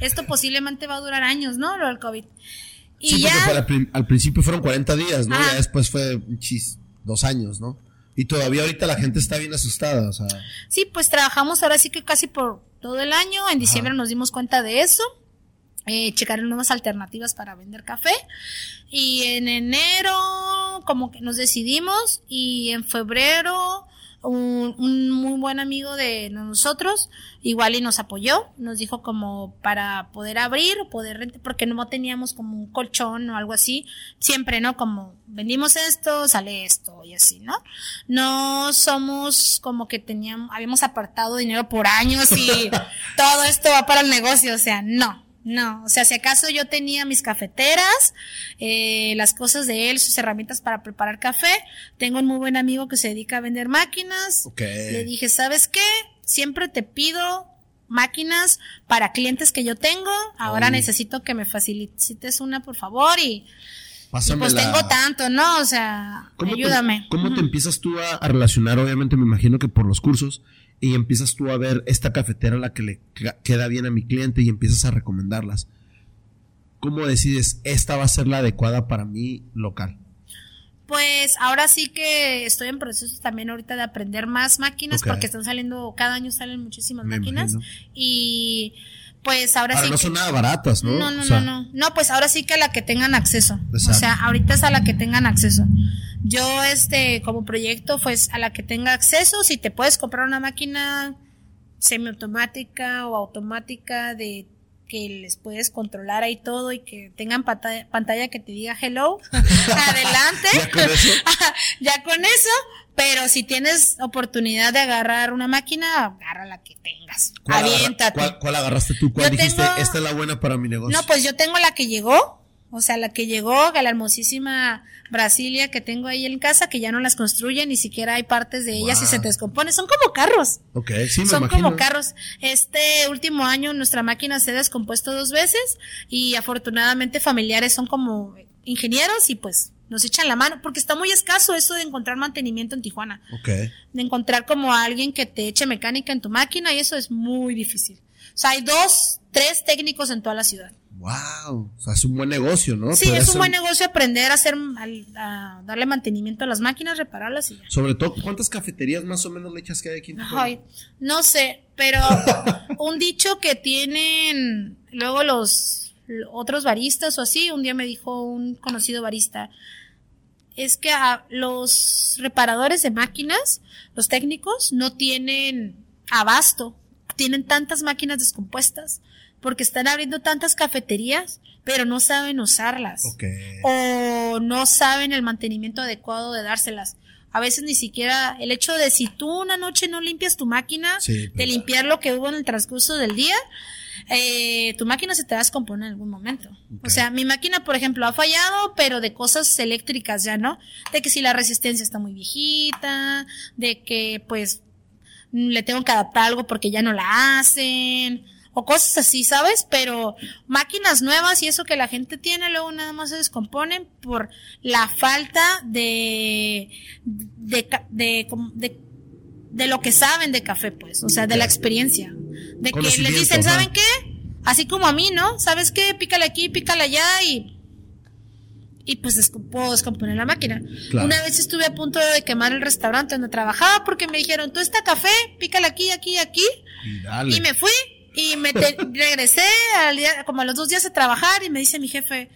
Esto posiblemente va a durar años, ¿no? Lo del COVID. Y Sí, ya porque fue al, prin- al principio fueron 40 días, ¿no? Ya después fue chis, dos años, ¿no? Y todavía ahorita la gente está bien asustada, o sea, Sí, pues trabajamos ahora sí que casi por todo el año. En diciembre nos dimos cuenta de eso. Eh, checar nuevas alternativas para vender café. Y en enero como que nos decidimos y en febrero un, un muy buen amigo de nosotros igual y nos apoyó, nos dijo como para poder abrir o poder rentar, porque no teníamos como un colchón o algo así, siempre, ¿no? Como vendimos esto, sale esto y así, ¿no? No somos como que teníamos, habíamos apartado dinero por años y (laughs) todo esto va para el negocio, o sea, no. No, o sea, si acaso yo tenía mis cafeteras, eh, las cosas de él, sus herramientas para preparar café. Tengo un muy buen amigo que se dedica a vender máquinas. Le dije, ¿sabes qué? Siempre te pido máquinas para clientes que yo tengo. Ahora Ay. necesito que me facilites una, por favor. Y, y pues tengo tanto, ¿no? O sea, ¿Cómo te- ayúdame. ¿Cómo te empiezas tú a, a relacionar? Obviamente me imagino que por los cursos y empiezas tú a ver esta cafetera la que le queda bien a mi cliente y empiezas a recomendarlas. ¿Cómo decides esta va a ser la adecuada para mi local? Pues ahora sí que estoy en proceso también ahorita de aprender más máquinas porque están saliendo, cada año salen muchísimas Me máquinas. imagino. Y pues ahora Ahora sí no que- son nada baratas, ¿no? No, no, O sea, no, no. No, pues ahora sí que a la que tengan acceso. O sea, ahorita es a la que tengan acceso. Yo, este, como proyecto, pues a la que tenga acceso, si te puedes comprar una máquina semiautomática o automática de que les puedes controlar ahí todo y que tengan pantalla, pantalla que te diga hello, (laughs) adelante. Ya con eso. (laughs) ya con eso, pero si tienes oportunidad de agarrar una máquina, agarra la que tengas. ¿Cuál, agarra- Aviéntate. cuál- cuál agarraste tú? ¿Cuál Yo dijiste? tengo- Esta es la buena para mi negocio. No, pues yo tengo la que llegó, o sea, la que llegó, a la hermosísima Brasilia que tengo ahí en casa, que ya no las construyen, ni siquiera hay partes de ellas y Wow. se te descompone. Son como carros. Ok, sí, me Son imagino. como carros. Este último año nuestra máquina se ha descompuesto dos veces y afortunadamente familiares son como ingenieros y pues nos echan la mano, porque está muy escaso eso de encontrar mantenimiento en Tijuana Ok. de encontrar como a alguien que te eche mecánica en tu máquina y eso es muy difícil. O sea, hay dos, tres técnicos en toda la ciudad. Wow. O sea, es un buen negocio, ¿no? Sí, es un buen negocio aprender a hacer, al- a darle mantenimiento a las máquinas, repararlas y ya. Sobre todo, ¿cuántas cafeterías más o menos le echas que hay aquí en Tijuana? Ay, no sé, pero (laughs) un dicho que tienen luego los otros baristas o así, un día me dijo un conocido barista, es que a los reparadores de máquinas, los técnicos, no tienen abasto, tienen tantas máquinas descompuestas, porque están abriendo tantas cafeterías, pero no saben usarlas o no saben el mantenimiento adecuado de dárselas. A veces ni siquiera el hecho de si tú una noche no limpias tu máquina, Sí, de pues. limpiar lo que hubo en el transcurso del día, eh, tu máquina se te va a descomponer en algún momento. O sea, mi máquina, por ejemplo, ha fallado, pero de cosas eléctricas ya, ¿no? De que si la resistencia está muy viejita, de que pues le tengo que adaptar algo porque ya no la hacen, o cosas así, ¿sabes? Pero máquinas nuevas y eso que la gente tiene luego nada más se descomponen por la falta de de, de, com- de, de lo que saben de café, pues, o sea, de la experiencia. De que les dicen, ajá. ¿saben qué? Así como a mí, ¿no? ¿Sabes qué? Pícale aquí, pícale allá y y pues descom- puedo descomponer la máquina. Claro. Una vez estuve a punto de quemar el restaurante donde trabajaba porque me dijeron, tú está café, pícale aquí, aquí, aquí. Y dale. Y me fui y me (laughs) regresé al día- como a los dos días de trabajar y me dice mi jefe,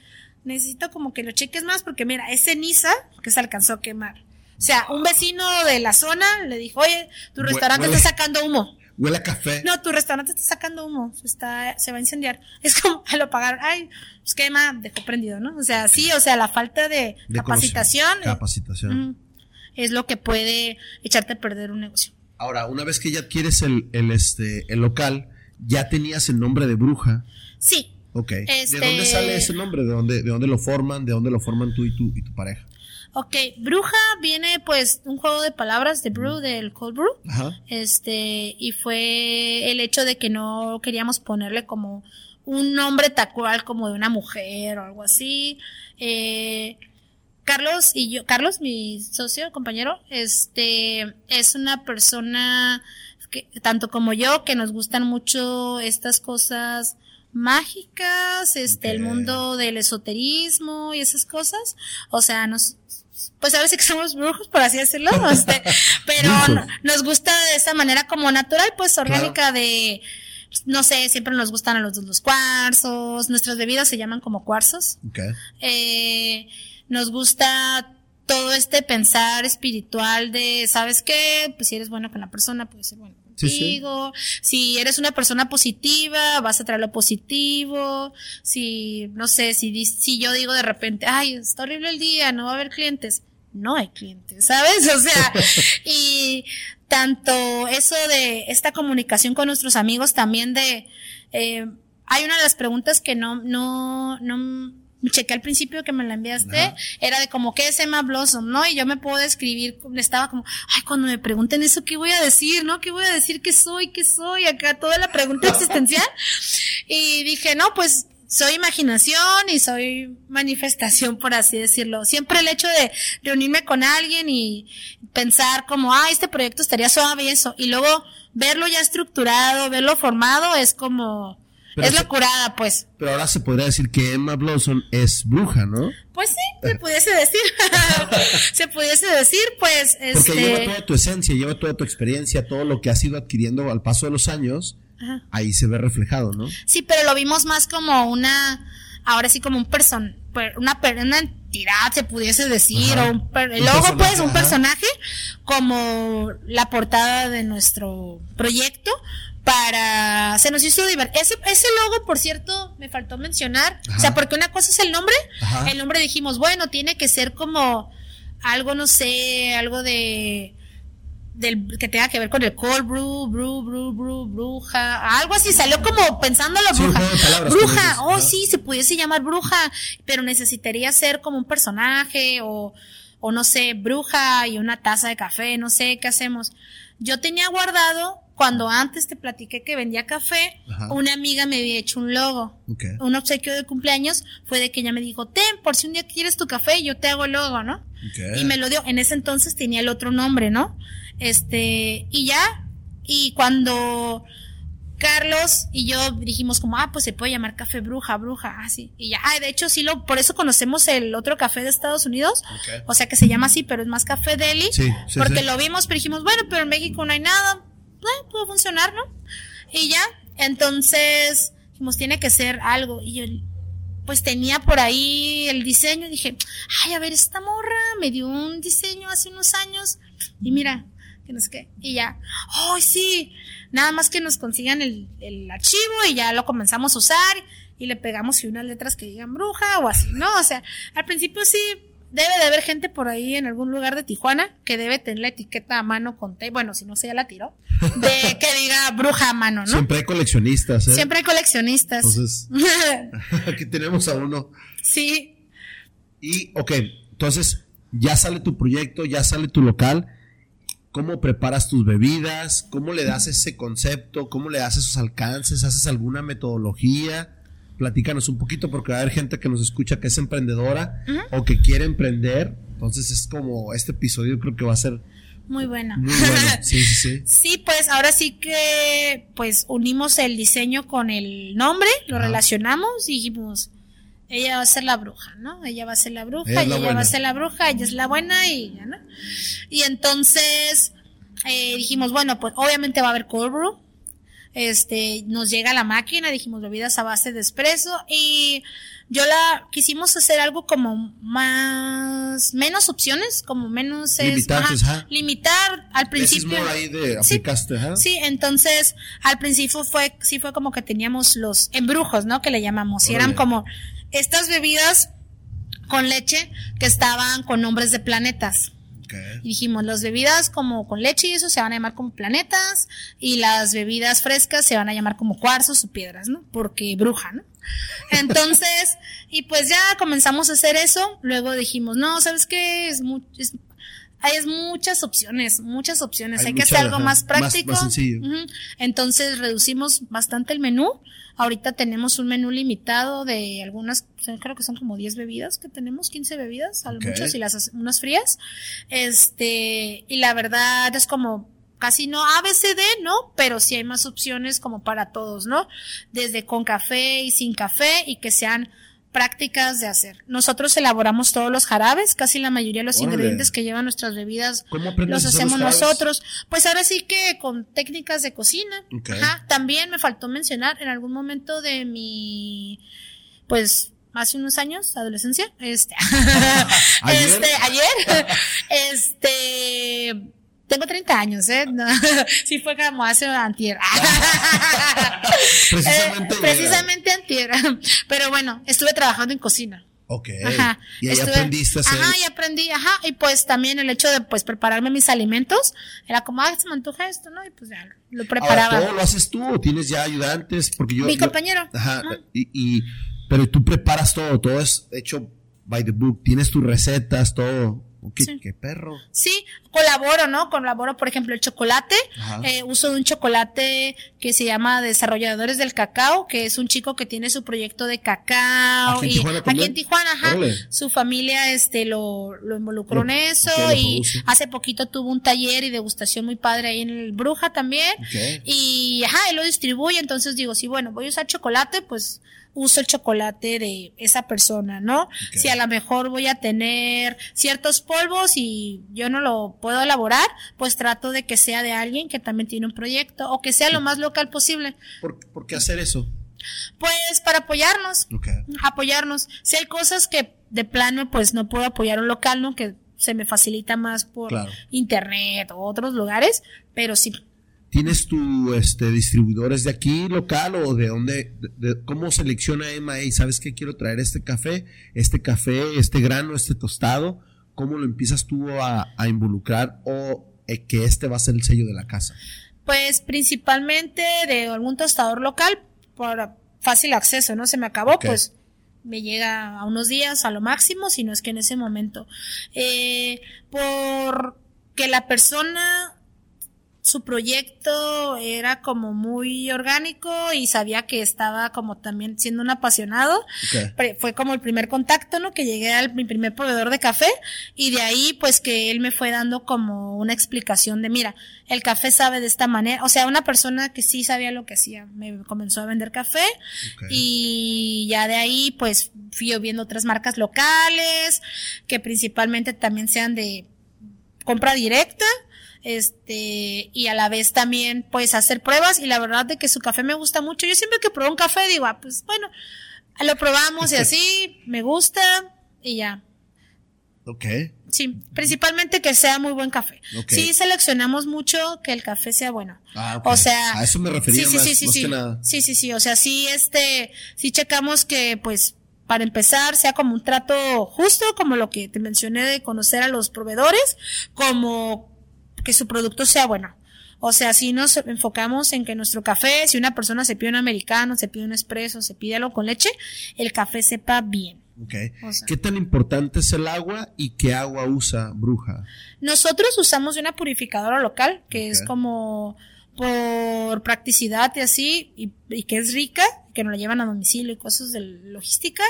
necesito como que lo cheques más porque mira, es ceniza que se alcanzó a quemar. O sea, un vecino de la zona le dijo, oye, tu restaurante huele- está sacando humo. Huele a café. No, tu restaurante está sacando humo, se está, se va a incendiar. (laughs) Es como, "Ah, lo pagaron, ay, pues quema, dejó prendido, ¿no? O sea, sí, o sea, la falta de, De capacitación eh, Capacitación. es lo que puede echarte a perder un negocio. Ahora, una vez que ya adquieres el, el, este, el local, ya tenías el nombre de bruja. Sí, Ok. Este- ¿De dónde sale ese nombre? ¿De dónde, ¿De dónde lo forman? ¿De dónde lo forman tú y tu, y tu pareja? Ok, bruja viene pues un juego de palabras de brew, del cold brew. Ajá. Este, y fue el hecho de que no queríamos ponerle como un nombre tal cual como de una mujer o algo así. Eh, Carlos y yo, Carlos, mi socio, compañero, este, es una persona que, tanto como yo, que nos gustan mucho estas cosas mágicas, este, el mundo del esoterismo y esas cosas. O sea, nos, pues a veces que somos brujos, por así decirlo, (laughs) este, pero nos gusta de esa manera como natural, pues orgánica de, no sé, siempre nos gustan a los los cuarzos, nuestras bebidas se llaman como cuarzos. Eh, nos gusta todo este pensar espiritual de, ¿sabes qué? Pues si eres bueno con la persona, puede ser bueno contigo. Si eres una persona positiva, vas a traer lo positivo. Si, no sé, si, si yo digo de repente, ay, está horrible el día, no va a haber clientes. No hay clientes, ¿sabes? (laughs) O sea, (laughs) y tanto eso de esta comunicación con nuestros amigos también de, eh, hay una de las preguntas que no, no, no, chequé al principio que me la enviaste, era de como, ¿qué es Emma Blossom? ¿No? Y yo me puedo describir, estaba como, ay, cuando me pregunten eso, ¿qué voy a decir? ¿No? ¿Qué voy a decir? ¿Qué soy? ¿Qué soy? Acá toda la pregunta existencial. (laughs) Y dije, no, pues soy imaginación y soy manifestación, por así decirlo. Siempre el hecho de reunirme con alguien y pensar como, ah, este proyecto estaría suave y eso, y luego verlo ya estructurado, verlo formado, es como, es locurada, pues. Pero ahora se podría decir que Emma Blossom es bruja, ¿no? Pues sí, se pudiese decir. (laughs) se pudiese decir, pues. Porque lleva este toda tu esencia, lleva toda tu experiencia, todo lo que has ido adquiriendo al paso de los años, ahí se ve reflejado, ¿no? Sí, pero lo vimos más como una. Ahora sí, como un person. Una, una entidad, se pudiese decir, o un el logo, pues, un personaje, como la portada de nuestro proyecto, para se nos hizo divertido. Ese, ese logo, por cierto, me faltó mencionar. O sea, porque una cosa es el nombre. El nombre dijimos, bueno, tiene que ser como algo, no sé, algo de del que tenga que ver con el cold brew, brew, brew, brew, bruja, algo así, salió como pensando la bruja. bruja, oh sí, se pudiese llamar bruja, pero necesitaría ser como un personaje o, o no sé, bruja y una taza de café, no sé, ¿qué hacemos? Yo tenía guardado cuando antes te platiqué que vendía café, una amiga me había hecho un logo. Un obsequio de cumpleaños fue de que ella me dijo, ten, por si un día quieres tu café, yo te hago el logo, ¿no? Y me lo dio. En ese entonces tenía el otro nombre, ¿no? Este, y ya, y cuando Carlos y yo dijimos como, ah, pues se puede llamar café bruja, bruja, así. y ya, ah, de hecho sí lo, por eso conocemos el otro café de Estados Unidos. O sea que se llama así, pero es más café deli. Sí, porque lo vimos, pero dijimos, bueno, pero en México no hay nada puede funcionar, ¿no? Y ya, entonces dijimos, tiene que ser algo. Y yo, pues tenía por ahí el diseño, dije, ay, a ver, esta morra me dio un diseño hace unos años, y mira, que no sé qué, y ya, ay, sí, nada más que nos consigan el, el archivo y ya lo comenzamos a usar y le pegamos y unas letras que digan bruja o así, ¿no? O sea, al principio sí debe de haber gente por ahí en algún lugar de Tijuana que debe tener la etiqueta a mano con té, bueno, si no se ya la tiró, de (laughs) que diga bruja a mano, ¿no? Siempre hay coleccionistas, ¿eh? Siempre hay coleccionistas. Entonces, (laughs) (laughs) aquí tenemos a uno. Sí. Y, ok, entonces, ya sale tu proyecto, ya sale tu local. ¿Cómo preparas tus bebidas? ¿Cómo le das ese concepto? ¿Cómo le das esos alcances? ¿Haces alguna metodología? Platícanos un poquito porque va a haber gente que nos escucha que es emprendedora o que quiere emprender. Entonces es como este episodio creo que va a ser muy bueno. Muy bueno. (laughs) Sí, sí, sí. sí, pues ahora sí que pues unimos el diseño con el nombre, lo relacionamos y dijimos, ella va a ser la bruja, ¿no? Ella va a ser la bruja, ella, ella va a ser la bruja, ella es la buena y ya, ¿no? Y entonces eh, dijimos, bueno, pues obviamente va a haber cold brew, este, nos llega la máquina, dijimos bebidas a base de espresso y yo la quisimos hacer algo como más, menos opciones, como menos limitar al principio. sí, sí, entonces al principio fue, sí fue como que teníamos los embrujos, ¿no? Que le llamamos, y eran como estas bebidas con leche que estaban con nombres de planetas. Y dijimos, las bebidas como con leche y eso se van a llamar como planetas y las bebidas frescas se van a llamar como cuarzos o piedras, ¿no? Porque bruja, ¿no? Entonces, y pues ya comenzamos a hacer eso. Luego dijimos, no, ¿sabes qué? Es, hay muchas opciones, muchas opciones. Hay, que hacer algo más práctico. Entonces reducimos bastante el menú. Ahorita tenemos un menú limitado de algunas, creo que son como 10 bebidas que tenemos, 15 bebidas, muchas y las unas frías. Este, y la verdad es como casi no ABCD, ¿no? Pero sí hay más opciones como para todos, ¿no? Desde con café y sin café y que sean prácticas de hacer. Nosotros elaboramos todos los jarabes, casi la mayoría de los ingredientes que llevan nuestras bebidas los hacemos nosotros. Pues ahora sí que con técnicas de cocina. Ajá. También me faltó mencionar en algún momento de mi, pues hace unos años, adolescencia, este, (laughs) (laughs) este, ayer, (laughs) este, tengo 30 años, ¿eh? (laughs) sí fue como hace antier. (laughs) precisamente, eh, precisamente antier. (laughs) Pero bueno, estuve trabajando en cocina. Ok. Ajá. Y ahí aprendiste a hacer. Ajá, y aprendí, ajá. Y pues también el hecho de pues prepararme mis alimentos, era como, ah, se me antoja esto, ¿no? Y pues ya lo preparaba. ¿Todo lo haces tú o tienes ya ayudantes? Porque yo. Mi compañero. Ajá. Y, y, pero tú preparas todo, todo es hecho by the book, tienes tus recetas, todo. ¿Qué, perro? Sí, colaboro, ¿no? Colaboro, por ejemplo, el chocolate. Eh, uso de un chocolate que se llama Desarrolladores del Cacao, que es un chico que tiene su proyecto de cacao. Aquí en y Tijuana, aquí en Tijuana, ajá. Su familia este lo, lo involucró en eso y hace poquito tuvo un taller y degustación muy padre ahí en el Bruja también. Y ajá, él lo distribuye, entonces digo, sí, bueno, voy a usar chocolate, pues uso el chocolate de esa persona, ¿no? Si a lo mejor voy a tener ciertos polvos y yo no lo puedo elaborar, pues trato de que sea de alguien que también tiene un proyecto o que sea lo más local posible. ¿Por, qué hacer eso? Pues para apoyarnos, apoyarnos. Si hay cosas que de plano pues no puedo apoyar un local, ¿no? Que se me facilita más por internet o otros lugares, pero sí ¿Tienes tu este, distribuidores de aquí local o de dónde? ¿Cómo selecciona Emma y sabes que quiero traer este café, este café, este grano, este tostado? ¿Cómo lo empiezas tú a, involucrar o eh, que este va a ser el sello de la casa? Pues principalmente de algún tostador local por fácil acceso, ¿no? Se me acabó, pues me llega a unos días a lo máximo, si no es que en ese momento. Eh, por que la persona su proyecto era como muy orgánico y sabía que estaba como también siendo un apasionado. Fue como el primer contacto, ¿no? Que llegué al mi primer proveedor de café y de ahí pues que él me fue dando como una explicación de, mira, el café sabe de esta manera, o sea, una persona que sí sabía lo que hacía, me comenzó a vender café y ya de ahí pues fui viendo otras marcas locales que principalmente también sean de compra directa este, y a la vez también, pues, hacer pruebas, y la verdad de que su café me gusta mucho. Yo siempre que pruebo un café digo, ah, pues, bueno, lo probamos y así, me gusta, y ya. Ok. Sí, principalmente que sea muy buen café. Sí, seleccionamos mucho que el café sea bueno. Ah, O sea, a eso me refería sí, más, sí, sí, sí. Sí, sí, sí, o sea, sí, este, sí checamos que, pues, para empezar, sea como un trato justo, como lo que te mencioné de conocer a los proveedores, como que su producto sea bueno. O sea, si nos enfocamos en que nuestro café, si una persona se pide un americano, se pide un espresso, se pide algo con leche, el café sepa bien. Okay. ¿Qué tan importante es el agua y qué agua usa Bruja? Nosotros usamos una purificadora local, que es como por practicidad y así, y, que es rica, que nos la llevan a domicilio y cosas de logística,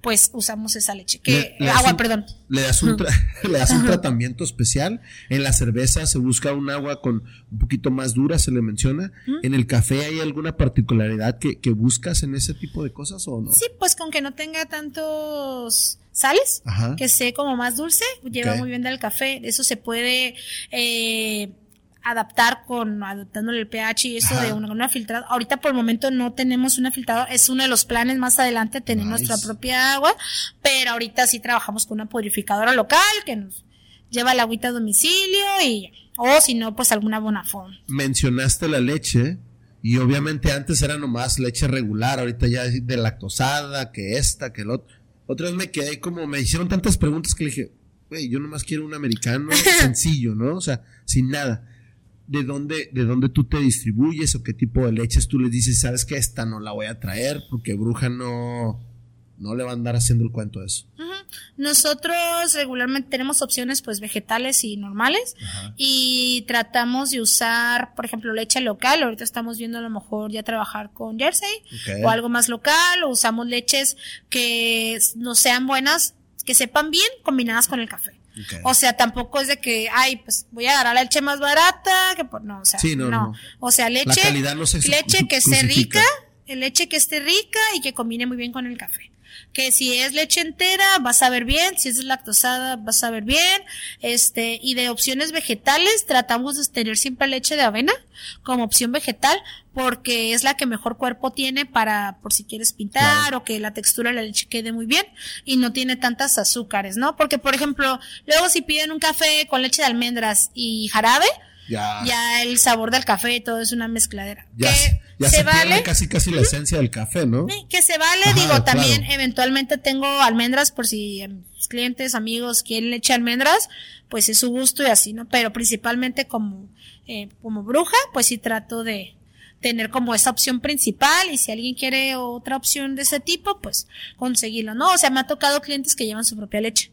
pues usamos esa leche. Que, agua, perdón. Le das, un (laughs) (laughs) le das un tratamiento especial. En la cerveza se busca un agua con un poquito más dura, se le menciona. ¿En el café hay alguna particularidad que, que, buscas en ese tipo de cosas o no? Sí, pues con que no tenga tantos sales, que sea como más dulce, lleva muy bien del café. Eso se puede... Eh, adaptar con adaptándole el pH y eso de una, una, filtrada. Ahorita por el momento no tenemos una filtrada, es uno de los planes más adelante tener nuestra propia agua, pero ahorita sí trabajamos con una purificadora local que nos lleva el agüita a domicilio y o si no pues alguna bonafón. Mencionaste la leche y obviamente antes era nomás leche regular, ahorita ya de lactosada, que esta, que el otro. Otra vez me quedé como me hicieron tantas preguntas que le dije, güey, yo nomás quiero un americano (laughs) sencillo, ¿no? O sea, sin nada de dónde, de dónde tú te distribuyes o qué tipo de leches tú les dices, sabes que esta no la voy a traer porque bruja no, no le va a andar haciendo el cuento de eso. Nosotros regularmente tenemos opciones pues vegetales y normales y tratamos de usar, por ejemplo, leche local. Ahorita estamos viendo a lo mejor ya trabajar con Jersey o algo más local o usamos leches que no sean buenas, que sepan bien combinadas con el café. O sea, tampoco es de que, ay, pues voy a agarrar la leche más barata, que por, no, o sea, no, O sea, leche, leche que esté rica, leche que esté rica y que combine muy bien con el café. Que si es leche entera vas a ver bien, si es lactosada vas a ver bien, este, y de opciones vegetales tratamos de tener siempre leche de avena como opción vegetal porque es la que mejor cuerpo tiene para por si quieres pintar o que la textura de la leche quede muy bien y no tiene tantas azúcares, ¿no? Porque por ejemplo, luego si piden un café con leche de almendras y jarabe, ya. el sabor del café y todo es una mezcladera. Ya, que se, vale. casi casi la esencia del café, ¿no? que se vale, digo, también eventualmente tengo almendras por si mis clientes, amigos quieren leche almendras, pues es su gusto y así, ¿no? Pero principalmente como, eh, como bruja, pues sí trato de tener como esa opción principal y si alguien quiere otra opción de ese tipo, pues conseguirlo, ¿no? O sea, me ha tocado clientes que llevan su propia leche.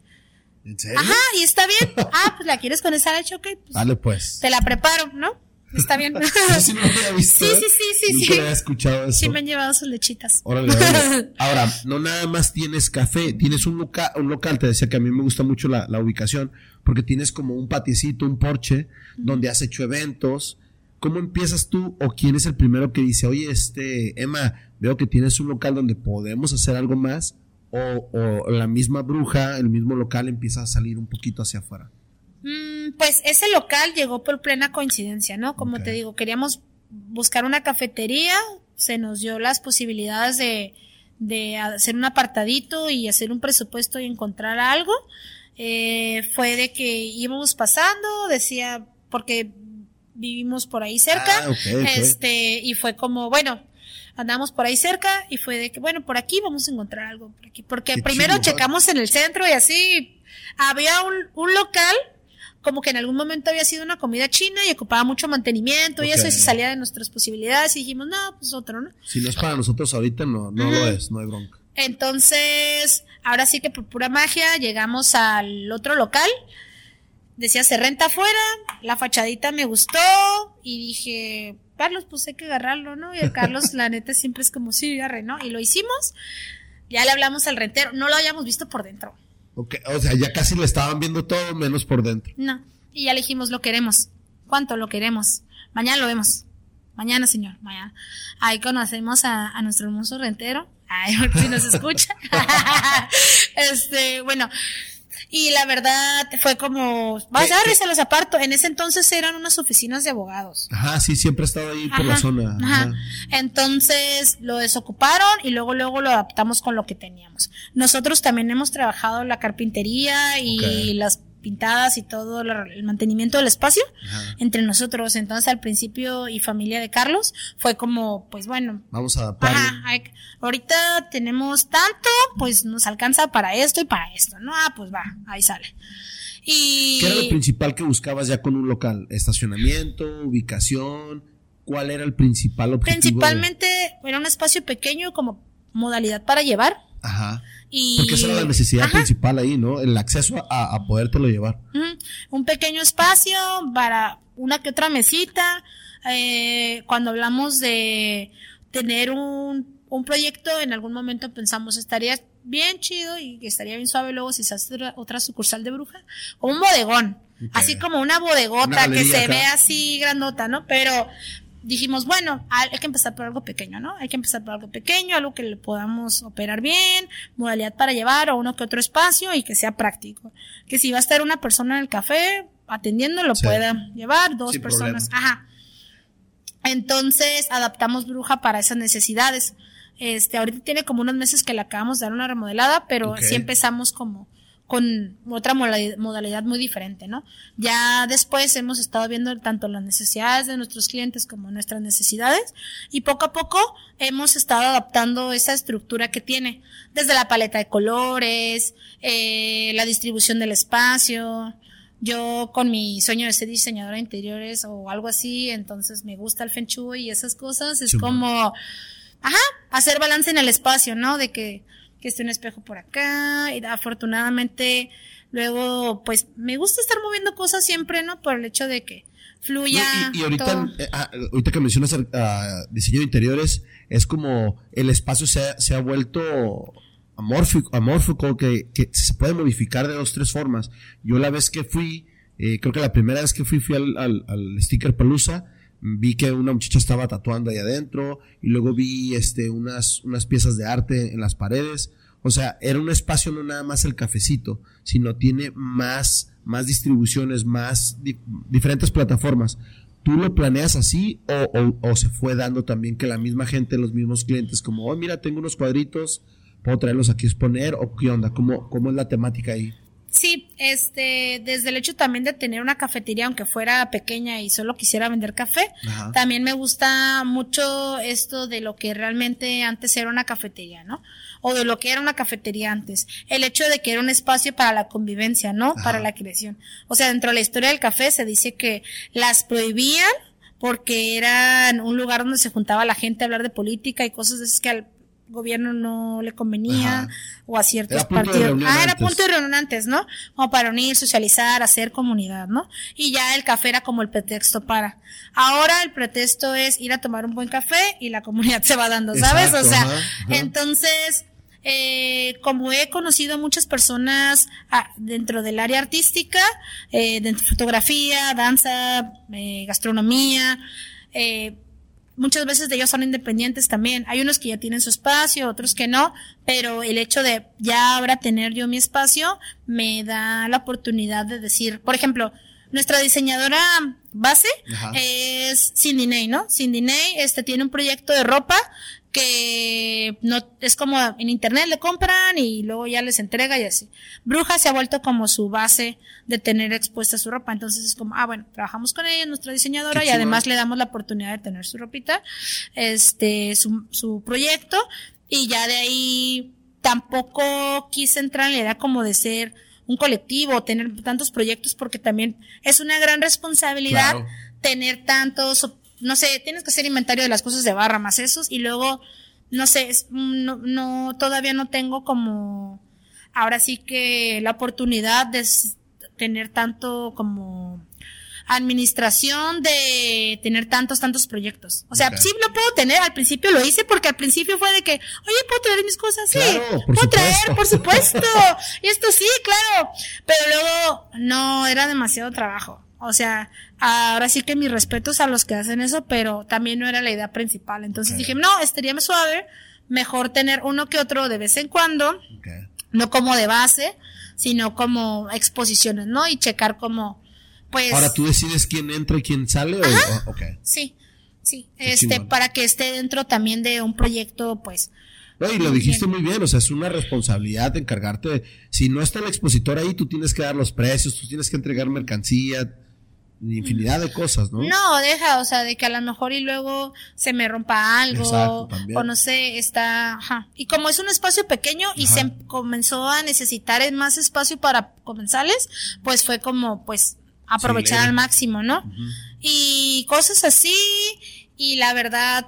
Ajá, y está bien. Ah, pues la quieres con esa leche, ok. Pues, Dale, pues. Te la preparo, ¿no? Está bien. (laughs) sí, no había visto. Sí, sí, sí, sí. sí. había escuchado eso. Sí, me han llevado sus lechitas. Órale, (laughs) Ahora, no nada más tienes café, tienes un, local, un local, te decía que a mí me gusta mucho la, la ubicación, porque tienes como un patiecito, un porche, donde has hecho eventos. ¿Cómo empiezas tú o quién es el primero que dice, oye, este, Emma, veo que tienes un local donde podemos hacer algo más? O, la misma bruja, el mismo local empieza a salir un poquito hacia afuera? Mm, pues ese local llegó por plena coincidencia, ¿no? Como te digo, queríamos buscar una cafetería, se nos dio las posibilidades de, de hacer un apartadito y hacer un presupuesto y encontrar algo. Eh, fue de que íbamos pasando, decía, porque vivimos por ahí cerca, ah, este, y fue como, bueno, andamos por ahí cerca y fue de que, bueno, por aquí vamos a encontrar algo por aquí. Porque primero checamos en el centro y así había un, un, local como que en algún momento había sido una comida china y ocupaba mucho mantenimiento y eso y se salía de nuestras posibilidades y dijimos, no, pues otro, ¿no? Si no es para nosotros ahorita, no, no lo es, no hay bronca. Entonces, ahora sí que por pura magia llegamos al otro local decía se renta afuera, la fachadita me gustó y dije, Carlos, pues hay que agarrarlo, ¿no? Y el Carlos, la neta, siempre es como, sí, agarre, ¿no? Y lo hicimos, ya le hablamos al rentero, no lo habíamos visto por dentro. Ok, o sea, ya casi le estaban viendo todo menos por dentro. No, y ya le dijimos, lo queremos. ¿Cuánto lo queremos? Mañana lo vemos. Mañana, señor, mañana. Ahí conocemos a, a nuestro hermoso rentero. Ay, (laughs) si nos escucha. (laughs) este, bueno, y la verdad fue como, vas a se los aparto. En ese entonces eran unas oficinas de abogados. Ajá, sí, siempre he estado ahí por la zona. Ajá. Entonces lo desocuparon y luego, luego lo adaptamos con lo que teníamos. Nosotros también hemos trabajado la carpintería y las pintadas y todo el mantenimiento del espacio entre nosotros. Entonces al principio y familia de Carlos fue como, pues bueno. Vamos a adaptar. ahorita tenemos tanto, pues nos alcanza para esto y para esto, ¿no? Ah, pues va, ahí sale. Y... ¿Qué era lo principal que buscabas ya con un local? ¿Estacionamiento? ¿Ubicación? ¿Cuál era el principal objetivo? Principalmente era un espacio pequeño como modalidad para llevar. Ajá. Porque esa era la necesidad principal ahí, ¿no? El acceso a, a podértelo llevar. Un pequeño espacio para una que otra mesita. Eh, cuando hablamos de tener un, un proyecto, en algún momento pensamos estaría bien chido y que estaría bien suave luego si se hace otra, sucursal de bruja. O un bodegón. Así como una bodegota que se ve así grandota, ¿no? Pero dijimos, bueno, hay que empezar por algo pequeño, ¿no? Hay que empezar por algo pequeño, algo que le podamos operar bien, modalidad para llevar o uno que otro espacio y que sea práctico. Que si va a estar una persona en el café atendiendo, lo pueda llevar, dos personas. Ajá. Entonces, adaptamos Bruja para esas necesidades. Este, ahorita tiene como unos meses que le acabamos de dar una remodelada, pero sí empezamos como con otra modalidad muy diferente, ¿no? Ya después hemos estado viendo tanto las necesidades de nuestros clientes como nuestras necesidades y poco a poco hemos estado adaptando esa estructura que tiene, desde la paleta de colores, eh, la distribución del espacio. Yo con mi sueño de ser diseñadora de interiores o algo así, entonces me gusta el feng shui y esas cosas, es como, ajá, hacer balance en el espacio, ¿no? De que que esté un espejo por acá. Y afortunadamente, luego, pues me gusta estar moviendo cosas siempre, ¿no? Por el hecho de que fluya. y, ahorita, eh, ah, ahorita que mencionas uh, diseño de interiores, es como el espacio se ha, se ha vuelto amórfico, amórfico que, que, se puede modificar de dos, tres formas. Yo la vez que fui, eh, creo que la primera vez que fui fui al, al, al Sticker Palusa, vi que una muchacha estaba tatuando ahí adentro y luego vi este unas unas piezas de arte en las paredes. O sea era un espacio no nada más el cafecito sino tiene más más distribuciones más diferentes plataformas. Tú lo planeas así o, o, se fue dando también que la misma gente los mismos clientes como oh mira tengo unos cuadritos puedo traerlos aquí a exponer o qué onda cómo cómo es la temática ahí Sí, este, desde el hecho también de tener una cafetería, aunque fuera pequeña y solo quisiera vender café, también me gusta mucho esto de lo que realmente antes era una cafetería, ¿no? O de lo que era una cafetería antes. El hecho de que era un espacio para la convivencia, ¿no? Para la creación. O sea, dentro de la historia del café se dice que las prohibían porque eran un lugar donde se juntaba la gente a hablar de política y cosas de esas que al gobierno no le convenía o a ciertos partidos. Ah, era punto de reunión antes, ¿no? Como para unir, socializar, hacer comunidad, ¿no? Y ya el café era como el pretexto para. Ahora el pretexto es ir a tomar un buen café y la comunidad (laughs) se va dando, ¿sabes? o sea, entonces, eh, como he conocido a muchas personas ah, dentro del área artística, eh, de fotografía, danza, eh, gastronomía, eh, muchas veces de ellos son independientes también. Hay unos que ya tienen su espacio, otros que no, pero el hecho de ya ahora tener yo mi espacio me da la oportunidad de decir, por ejemplo, nuestra diseñadora base es Cindy Ney, ¿no? Cindy Ney, este tiene un proyecto de ropa que no es como en internet le compran y luego ya les entrega y así. Bruja se ha vuelto como su base de tener expuesta su ropa, entonces es como, ah, bueno, trabajamos con ella, nuestra diseñadora y además le damos la oportunidad de tener su ropita, este, su, su proyecto. Y ya de ahí tampoco quise entrar en la idea como de ser un colectivo, tener tantos proyectos porque también es una gran responsabilidad tener tantos no sé, tienes que hacer inventario de las cosas de barra más esos y luego, no sé, no, no, todavía no tengo como, ahora sí que la oportunidad de tener tanto como administración de tener tantos, tantos proyectos. O sea, sí lo puedo tener, al principio lo hice porque al principio fue de que, oye, ¿puedo traer mis cosas? Sí, puedo traer, por supuesto. (laughs) y esto sí, claro. Pero luego, no, era demasiado trabajo. O sea, ahora sí que mis respetos a los que hacen eso, pero también no era la idea principal. Entonces dije, no, estaría más suave, mejor tener uno que otro de vez en cuando, no como de base, sino como exposiciones, ¿no? Y checar como, pues... Ahora tú decides quién entra y quién sale. ¿o? Sí, sí, este, para que esté dentro también de un proyecto, pues... No, y lo dijiste muy bien, o sea, es una responsabilidad de encargarte. Si no está el expositor ahí, tú tienes que dar los precios, tú tienes que entregar mercancía, infinidad de cosas, ¿no? No, deja, o sea, de que a lo mejor y luego se me rompa algo, o no sé, está, ajá. Y como es un espacio pequeño y se comenzó a necesitar más espacio para comensales, pues fue como, pues, aprovechar al máximo, ¿no? Y cosas así, y la verdad,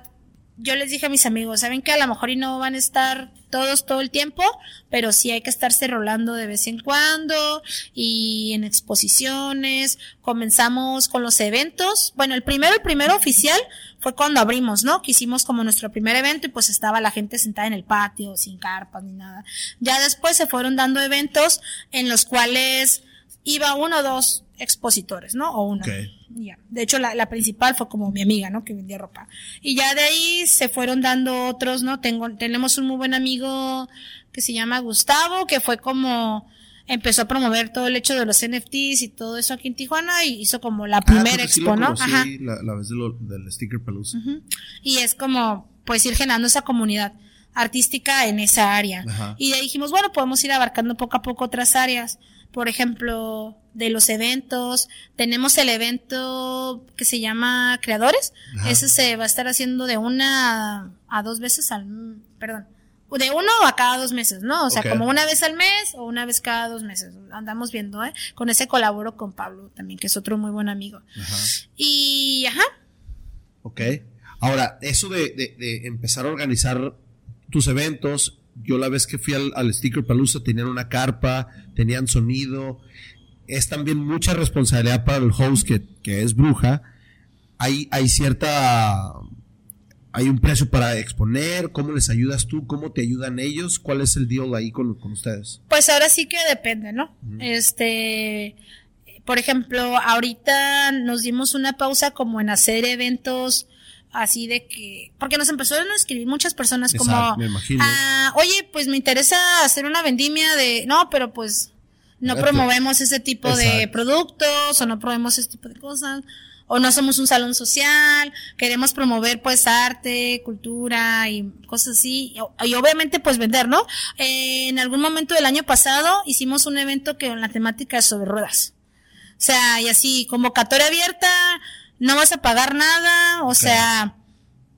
yo les dije a mis amigos, saben que a lo mejor y no van a estar todos todo el tiempo, pero sí hay que estarse rolando de vez en cuando y en exposiciones. Comenzamos con los eventos. Bueno, el primero, el primero oficial fue cuando abrimos, ¿no? Que hicimos como nuestro primer evento y pues estaba la gente sentada en el patio, sin carpas ni nada. Ya después se fueron dando eventos en los cuales iba uno o dos expositores, ¿no? O uno. Ya. De hecho, la, la, principal fue como mi amiga, ¿no? Que vendía ropa. Y ya de ahí se fueron dando otros, ¿no? Tengo, tenemos un muy buen amigo que se llama Gustavo, que fue como, empezó a promover todo el hecho de los NFTs y todo eso aquí en Tijuana y hizo como la ah, primera expo, ¿no? Ajá. La, la vez de lo, del sticker pelusa. Y es como, pues ir generando esa comunidad artística en esa área. Y de ahí dijimos, bueno, podemos ir abarcando poco a poco otras áreas por ejemplo, de los eventos. Tenemos el evento que se llama Creadores. Ese se va a estar haciendo de una a dos veces al, perdón, de uno a cada dos meses, ¿no? O sea, como una vez al mes o una vez cada dos meses. Andamos viendo, ¿eh? Con ese colaboro con Pablo también, que es otro muy buen amigo. Y, ajá. Ok. Ahora, eso de, de, de empezar a organizar tus eventos, yo la vez que fui al, al Sticker Palooza tenían una carpa, tenían sonido. Es también mucha responsabilidad para el host que, que es bruja. Hay, hay cierta hay un precio para exponer, cómo les ayudas tú, cómo te ayudan ellos, cuál es el deal ahí con, con ustedes. Pues ahora sí que depende, ¿no? Este, por ejemplo, ahorita nos dimos una pausa como en hacer eventos así de que, porque nos empezaron a escribir muchas personas como, Exacto, ah, oye, pues me interesa hacer una vendimia de, no, pero pues no promovemos ese tipo de productos o no promovemos ese tipo de cosas o no somos un salón social, queremos promover pues arte, cultura y cosas así, y, y obviamente pues vender, ¿no? Eh, en algún momento del año pasado hicimos un evento que en la temática es sobre ruedas. O sea, y así, convocatoria abierta, no vas a pagar nada, o sea,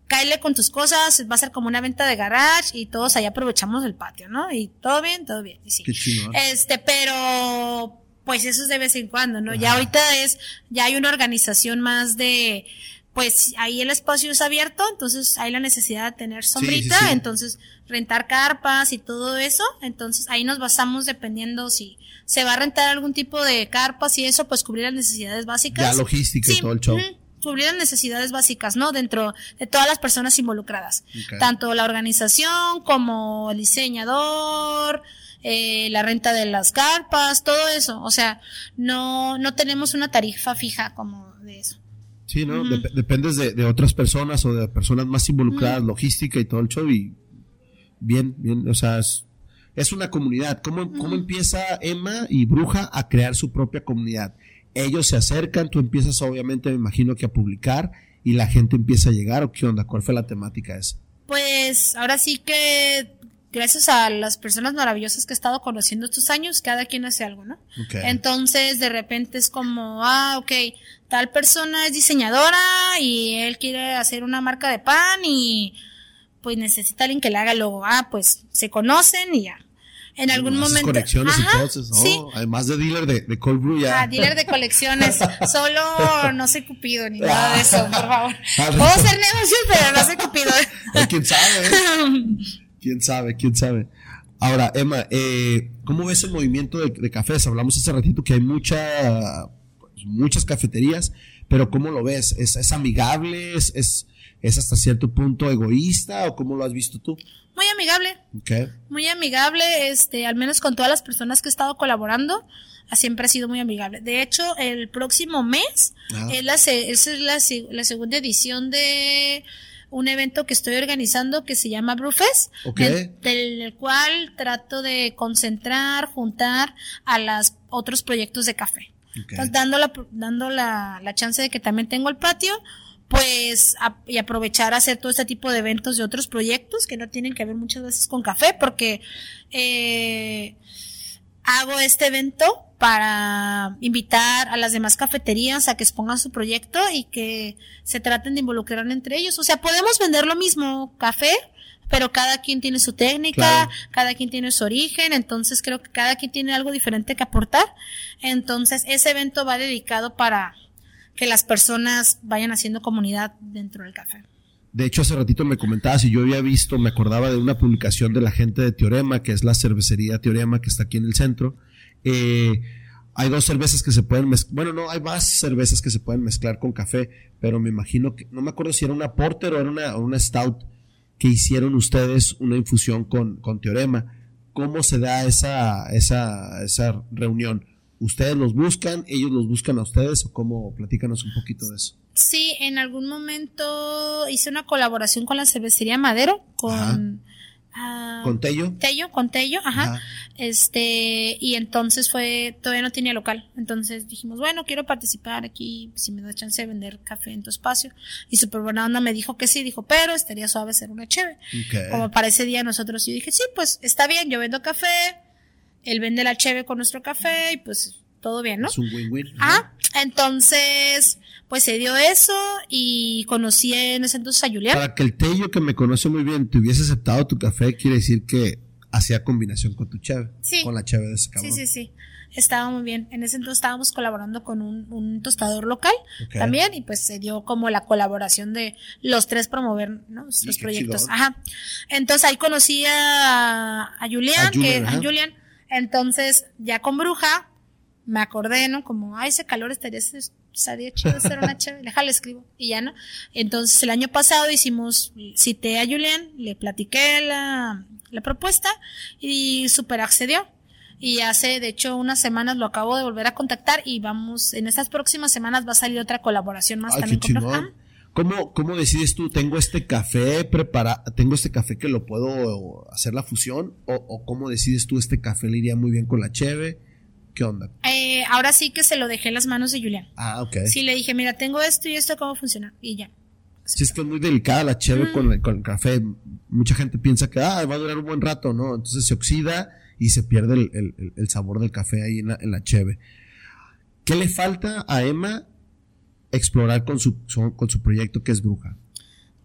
cáele con tus cosas, va a ser como una venta de garage y todos ahí aprovechamos el patio, ¿no? Y todo bien, todo bien. Y sí. Qué. ¿eh? Este, pero pues eso es de vez en cuando, ¿no? Ya ahorita es, ya hay una organización más de, pues ahí el espacio es abierto, entonces hay la necesidad de tener sombrita, sí, sí. entonces rentar carpas y todo eso, entonces ahí nos basamos dependiendo si se va a rentar algún tipo de carpas y eso, pues cubrir las necesidades básicas. Ya logística y Sí, todo el show. cubrir las necesidades básicas, ¿no? Dentro de todas las personas involucradas. Tanto la organización como el diseñador, eh, la renta de las carpas, todo eso. O sea, no, no tenemos una tarifa fija como de eso. Sí, ¿no? Dep- dependes de, de otras personas o de personas más involucradas, logística y todo el show y bien, bien, o sea, es, es una comunidad. ¿Cómo, ¿Cómo empieza Emma y Bruja a crear su propia comunidad? Ellos se acercan, tú empiezas obviamente, me imagino que a publicar y la gente empieza a llegar o qué onda, ¿cuál fue la temática esa? Pues ahora sí que gracias a las personas maravillosas que he estado conociendo estos años, cada quien hace algo, ¿no? Entonces, de repente es como, ah, ok, tal persona es diseñadora y él quiere hacer una marca de pan y pues necesita alguien que le haga el logo. Ah, pues se conocen y ya. En algún momento. conexiones Ajá, entonces, ¿no? Sí. Además de dealer de, de cold brew ya. Ah, dealer de colecciones. (laughs) Solo no soy cupido ni nada de eso, por favor. Ah, Puedo (laughs) hacer negocios, pero no soy cupido. ¿Quién sabe? eh? (laughs) ¿Quién sabe? ¿Quién sabe? Ahora, Emma, eh, ¿cómo ves el movimiento de, de cafés? Hablamos hace ratito que hay mucha, pues, muchas cafeterías, pero ¿cómo lo ves? ¿Es, es amigable? ¿Es, es, es hasta cierto punto egoísta? ¿O cómo lo has visto tú? Muy amigable. Muy amigable, este, al menos con todas las personas que he estado colaborando, siempre ha sido muy amigable. De hecho, el próximo mes Ah. es, la, es la, se- la segunda edición de un evento que estoy organizando que se llama Brewfest, Ok. del, del cual trato de concentrar, juntar a los otros proyectos de café. Entonces, dando la, dando la, la chance de que también tengo el patio, pues, a- y aprovechar a hacer todo este tipo de eventos de otros proyectos que no tienen que ver muchas veces con café, porque eh, hago este evento para invitar a las demás cafeterías a que expongan su proyecto y que se traten de involucrar entre ellos. O sea, podemos vender lo mismo, café, pero cada quien tiene su técnica, Claro. cada quien tiene su origen, entonces creo que cada quien tiene algo diferente que aportar. Entonces, ese evento va dedicado para que las personas vayan haciendo comunidad dentro del café. De hecho, hace ratito me comentabas y yo había visto, me acordaba de una publicación de la gente de Teorema, que es la cervecería Teorema que está aquí en el centro. Eh, hay dos cervezas que se pueden mezclar, bueno, no, hay más cervezas que se pueden mezclar con café, pero me imagino que, no me acuerdo si era una porter o era una, una stout que hicieron ustedes una infusión con, con Teorema. ¿Cómo se da esa, esa, esa reunión? ¿Ustedes los buscan? ¿Ellos los buscan a ustedes? ¿O cómo? Platícanos un poquito de eso. Sí, en algún momento hice una colaboración con la cervecería Madero, con ah, ¿Con Tello? Tello, con Tello, ajá. Ajá. Este, y entonces fue, todavía no tenía local. Entonces dijimos, bueno, quiero participar aquí, si me da chance de vender café en tu espacio. Y súper buena onda me dijo que sí, dijo, pero estaría suave ser una chévere. Como para ese día nosotros, yo dije, sí, pues está bien, yo vendo café, él vende la cheve con nuestro café y pues todo bien, ¿no? Es un win-win. Ah, entonces, pues se dio eso y conocí en ese entonces a Julián. Para que el Tello que me conoce muy bien te hubiese aceptado tu café, quiere decir que hacía combinación con tu cheve. Sí. Con la cheve de ese cabrón. Sí, sí, sí. Estaba muy bien. En ese entonces estábamos colaborando con un, un tostador local también y pues se dio como la colaboración de los tres promover ¿no? los proyectos. Ajá. Entonces ahí conocí a, a Julián, A Julián, que, a Julián. Entonces ya con Bruja me acordé, ¿no? Como, ay, ese calor estaría, estaría chido hacer una chévere. (laughs) Déjale escribo. Y ya, ¿no? Entonces el año pasado hicimos, cité a Julián, le platiqué la, la propuesta y súper accedió. Y hace, de hecho, unas semanas lo acabo de volver a contactar y vamos, en estas próximas semanas va a salir otra colaboración más Ay, también con chingón. ¿Cómo, ¿Cómo decides tú? ¿Tengo este café preparado? ¿Tengo este café que lo puedo hacer la fusión? ¿O, o cómo decides tú este café le iría muy bien con la cheve? ¿Qué onda? Eh, ahora sí que se lo dejé en las manos de Julián. Ah, ok. Sí, le dije, mira, tengo esto y esto, ¿cómo funciona? Y ya. Sí, es que es muy delicada la cheve Mm. con, el, con el café. Mucha gente piensa que ah, va a durar un buen rato, ¿no? Entonces se oxida y se pierde el- el sabor del café ahí en la, en la cheve. ¿Qué le falta a Emma explorar con su, con su proyecto que es Bruja?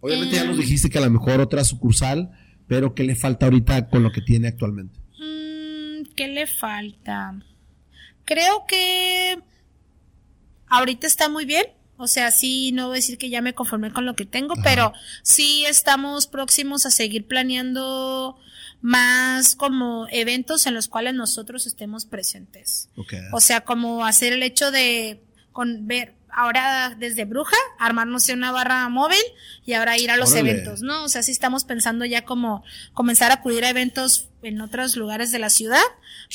Obviamente ya nos dijiste que a lo mejor otra sucursal, pero ¿qué le falta ahorita con lo que tiene actualmente? Mm, ¿Qué le falta? Creo que ahorita está muy bien. O sea, sí, no voy a decir que ya me conformé con lo que tengo, Ajá. pero sí estamos próximos a seguir planeando más como eventos en los cuales nosotros estemos presentes. O sea, como hacer el hecho de con ver ahora desde Bruja, armarnos una barra móvil y ahora ir a los Órale. eventos, ¿no? O sea, sí estamos pensando ya como comenzar a acudir a eventos en otros lugares de la ciudad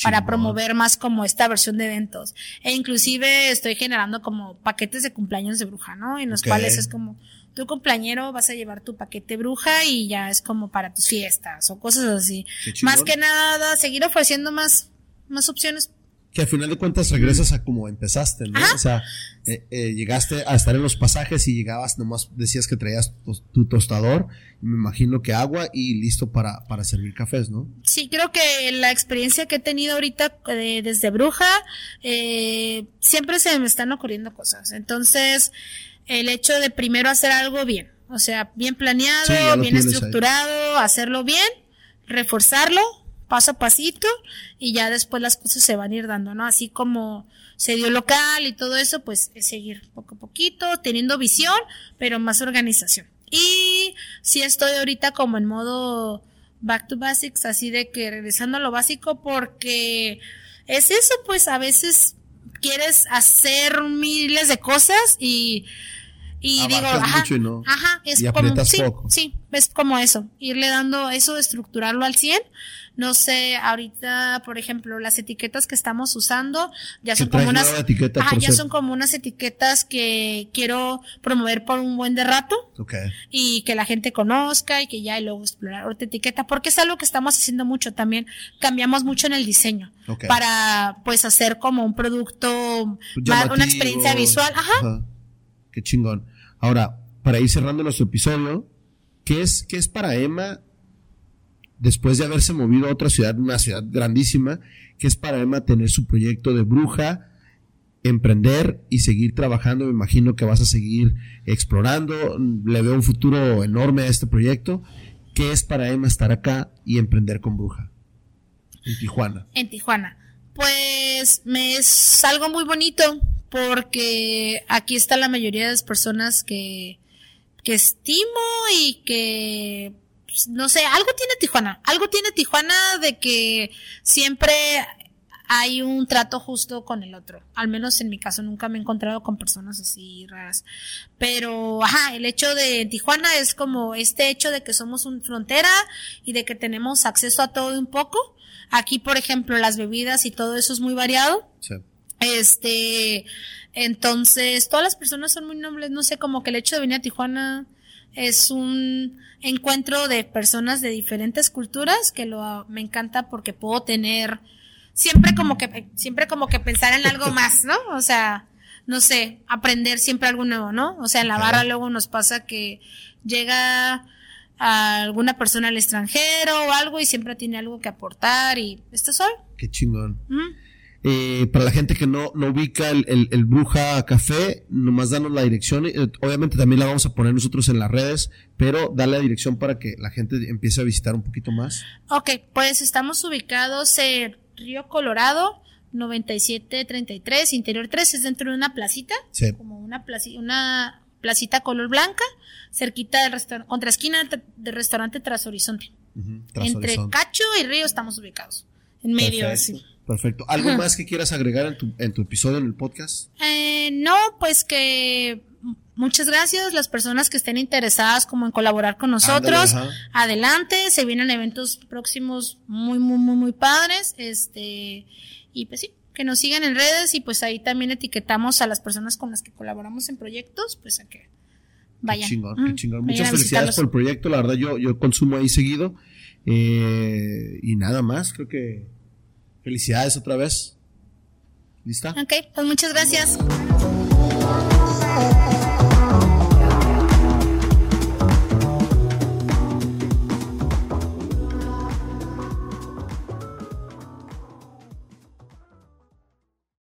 para promover más como esta versión de eventos. E inclusive estoy generando como paquetes de cumpleaños de Bruja, ¿no? En los cuales es como tu cumpleañero vas a llevar tu paquete bruja y ya es como para tus fiestas o cosas así. Más que nada, seguir ofreciendo más, más opciones Que al final de cuentas regresas a como empezaste, ¿no? Ajá. O sea, eh, eh, llegaste a estar en los pasajes y llegabas, nomás decías que traías tu tostador, me imagino que agua y listo para, para servir cafés, ¿no? Sí, creo que la experiencia que he tenido ahorita eh, desde Bruja, eh, siempre se me están ocurriendo cosas. Entonces, el hecho de primero hacer algo bien, o sea, bien planeado, Sí, bien ahí. estructurado, hacerlo bien, reforzarlo paso a pasito y ya después las cosas se van a ir dando, ¿no? Así como se dio local y todo eso, pues es seguir poco a poquito, teniendo visión, pero más organización. Y sí estoy ahorita como en modo back to basics, así de que regresando a lo básico porque es eso, pues a veces quieres hacer miles de cosas y y digo, ajá, mucho y no- ajá, es como sí, poco. sí, es como eso, irle dando eso, estructurarlo al 100. No sé, ahorita, por ejemplo, las etiquetas que estamos usando ya son como unas ajá, ya son como unas etiquetas que quiero promover por un buen de rato Ok. y que la gente conozca y que ya y luego explorar otra etiqueta, porque es algo que estamos haciendo mucho también. Cambiamos mucho en el diseño Ok. para pues hacer como un producto, Llamativo. una experiencia visual. Ajá. Qué chingón. Ahora, para ir cerrando nuestro episodio, ¿qué es, qué es para Emma, después de haberse movido a otra ciudad, una ciudad grandísima, qué es para Emma tener su proyecto de bruja, emprender y seguir trabajando? Me imagino que vas a seguir explorando. Le veo un futuro enorme a este proyecto. ¿Qué es para Emma estar acá y emprender con bruja? En Tijuana. en Tijuana. Pues me es algo muy bonito porque aquí está la mayoría de las personas que, que estimo y que pues, no sé, algo tiene Tijuana, algo tiene Tijuana de que siempre hay un trato justo con el otro. Al menos en mi caso nunca me he encontrado con personas así raras. Pero, ajá, el hecho de Tijuana es como este hecho de que somos una frontera y de que tenemos acceso a todo un poco. Aquí, por ejemplo, las bebidas y todo eso es muy variado. Sí. Este, entonces, todas las personas son muy nobles. No sé, como que el hecho de venir a Tijuana es un encuentro de personas de diferentes culturas que lo me encanta porque puedo tener siempre como que siempre como que pensar en algo más, ¿no? O sea, no sé, aprender siempre algo nuevo, ¿no? O sea, en la barra luego nos pasa que llega a alguna persona al extranjero o algo y siempre tiene algo que aportar y esto soy. Qué chingón. Eh, para la gente que no, no ubica el, el, Bruja Café, nomás danos la dirección. Eh, obviamente también la vamos a poner nosotros en las redes, pero dale la dirección para que la gente empiece a visitar un poquito más. Ok, pues estamos ubicados en Río Colorado, 9733, Interior 3, es dentro de una placita. Sí. Como una, placita, una placita color blanca, cerquita del restaurante, contra esquina del restaurante Tras Horizonte. Entre Cacho y Río estamos ubicados. En medio, así. Perfecto. ¿Algo más que quieras agregar en tu, en tu episodio, en el podcast? Eh, no, pues que muchas gracias. Las personas que estén interesadas como en colaborar con nosotros, adelante. Se vienen eventos próximos muy, muy, muy, muy padres. Este, y pues sí, que nos sigan en redes y pues ahí también etiquetamos a las personas con las que colaboramos en proyectos, pues a que vayan. Qué chingón, qué chingón. Muchas felicidades por el proyecto. La verdad, yo, yo consumo ahí seguido. Eh, y nada más, creo que Felicidades otra vez. ¿Lista? Ok, pues muchas gracias.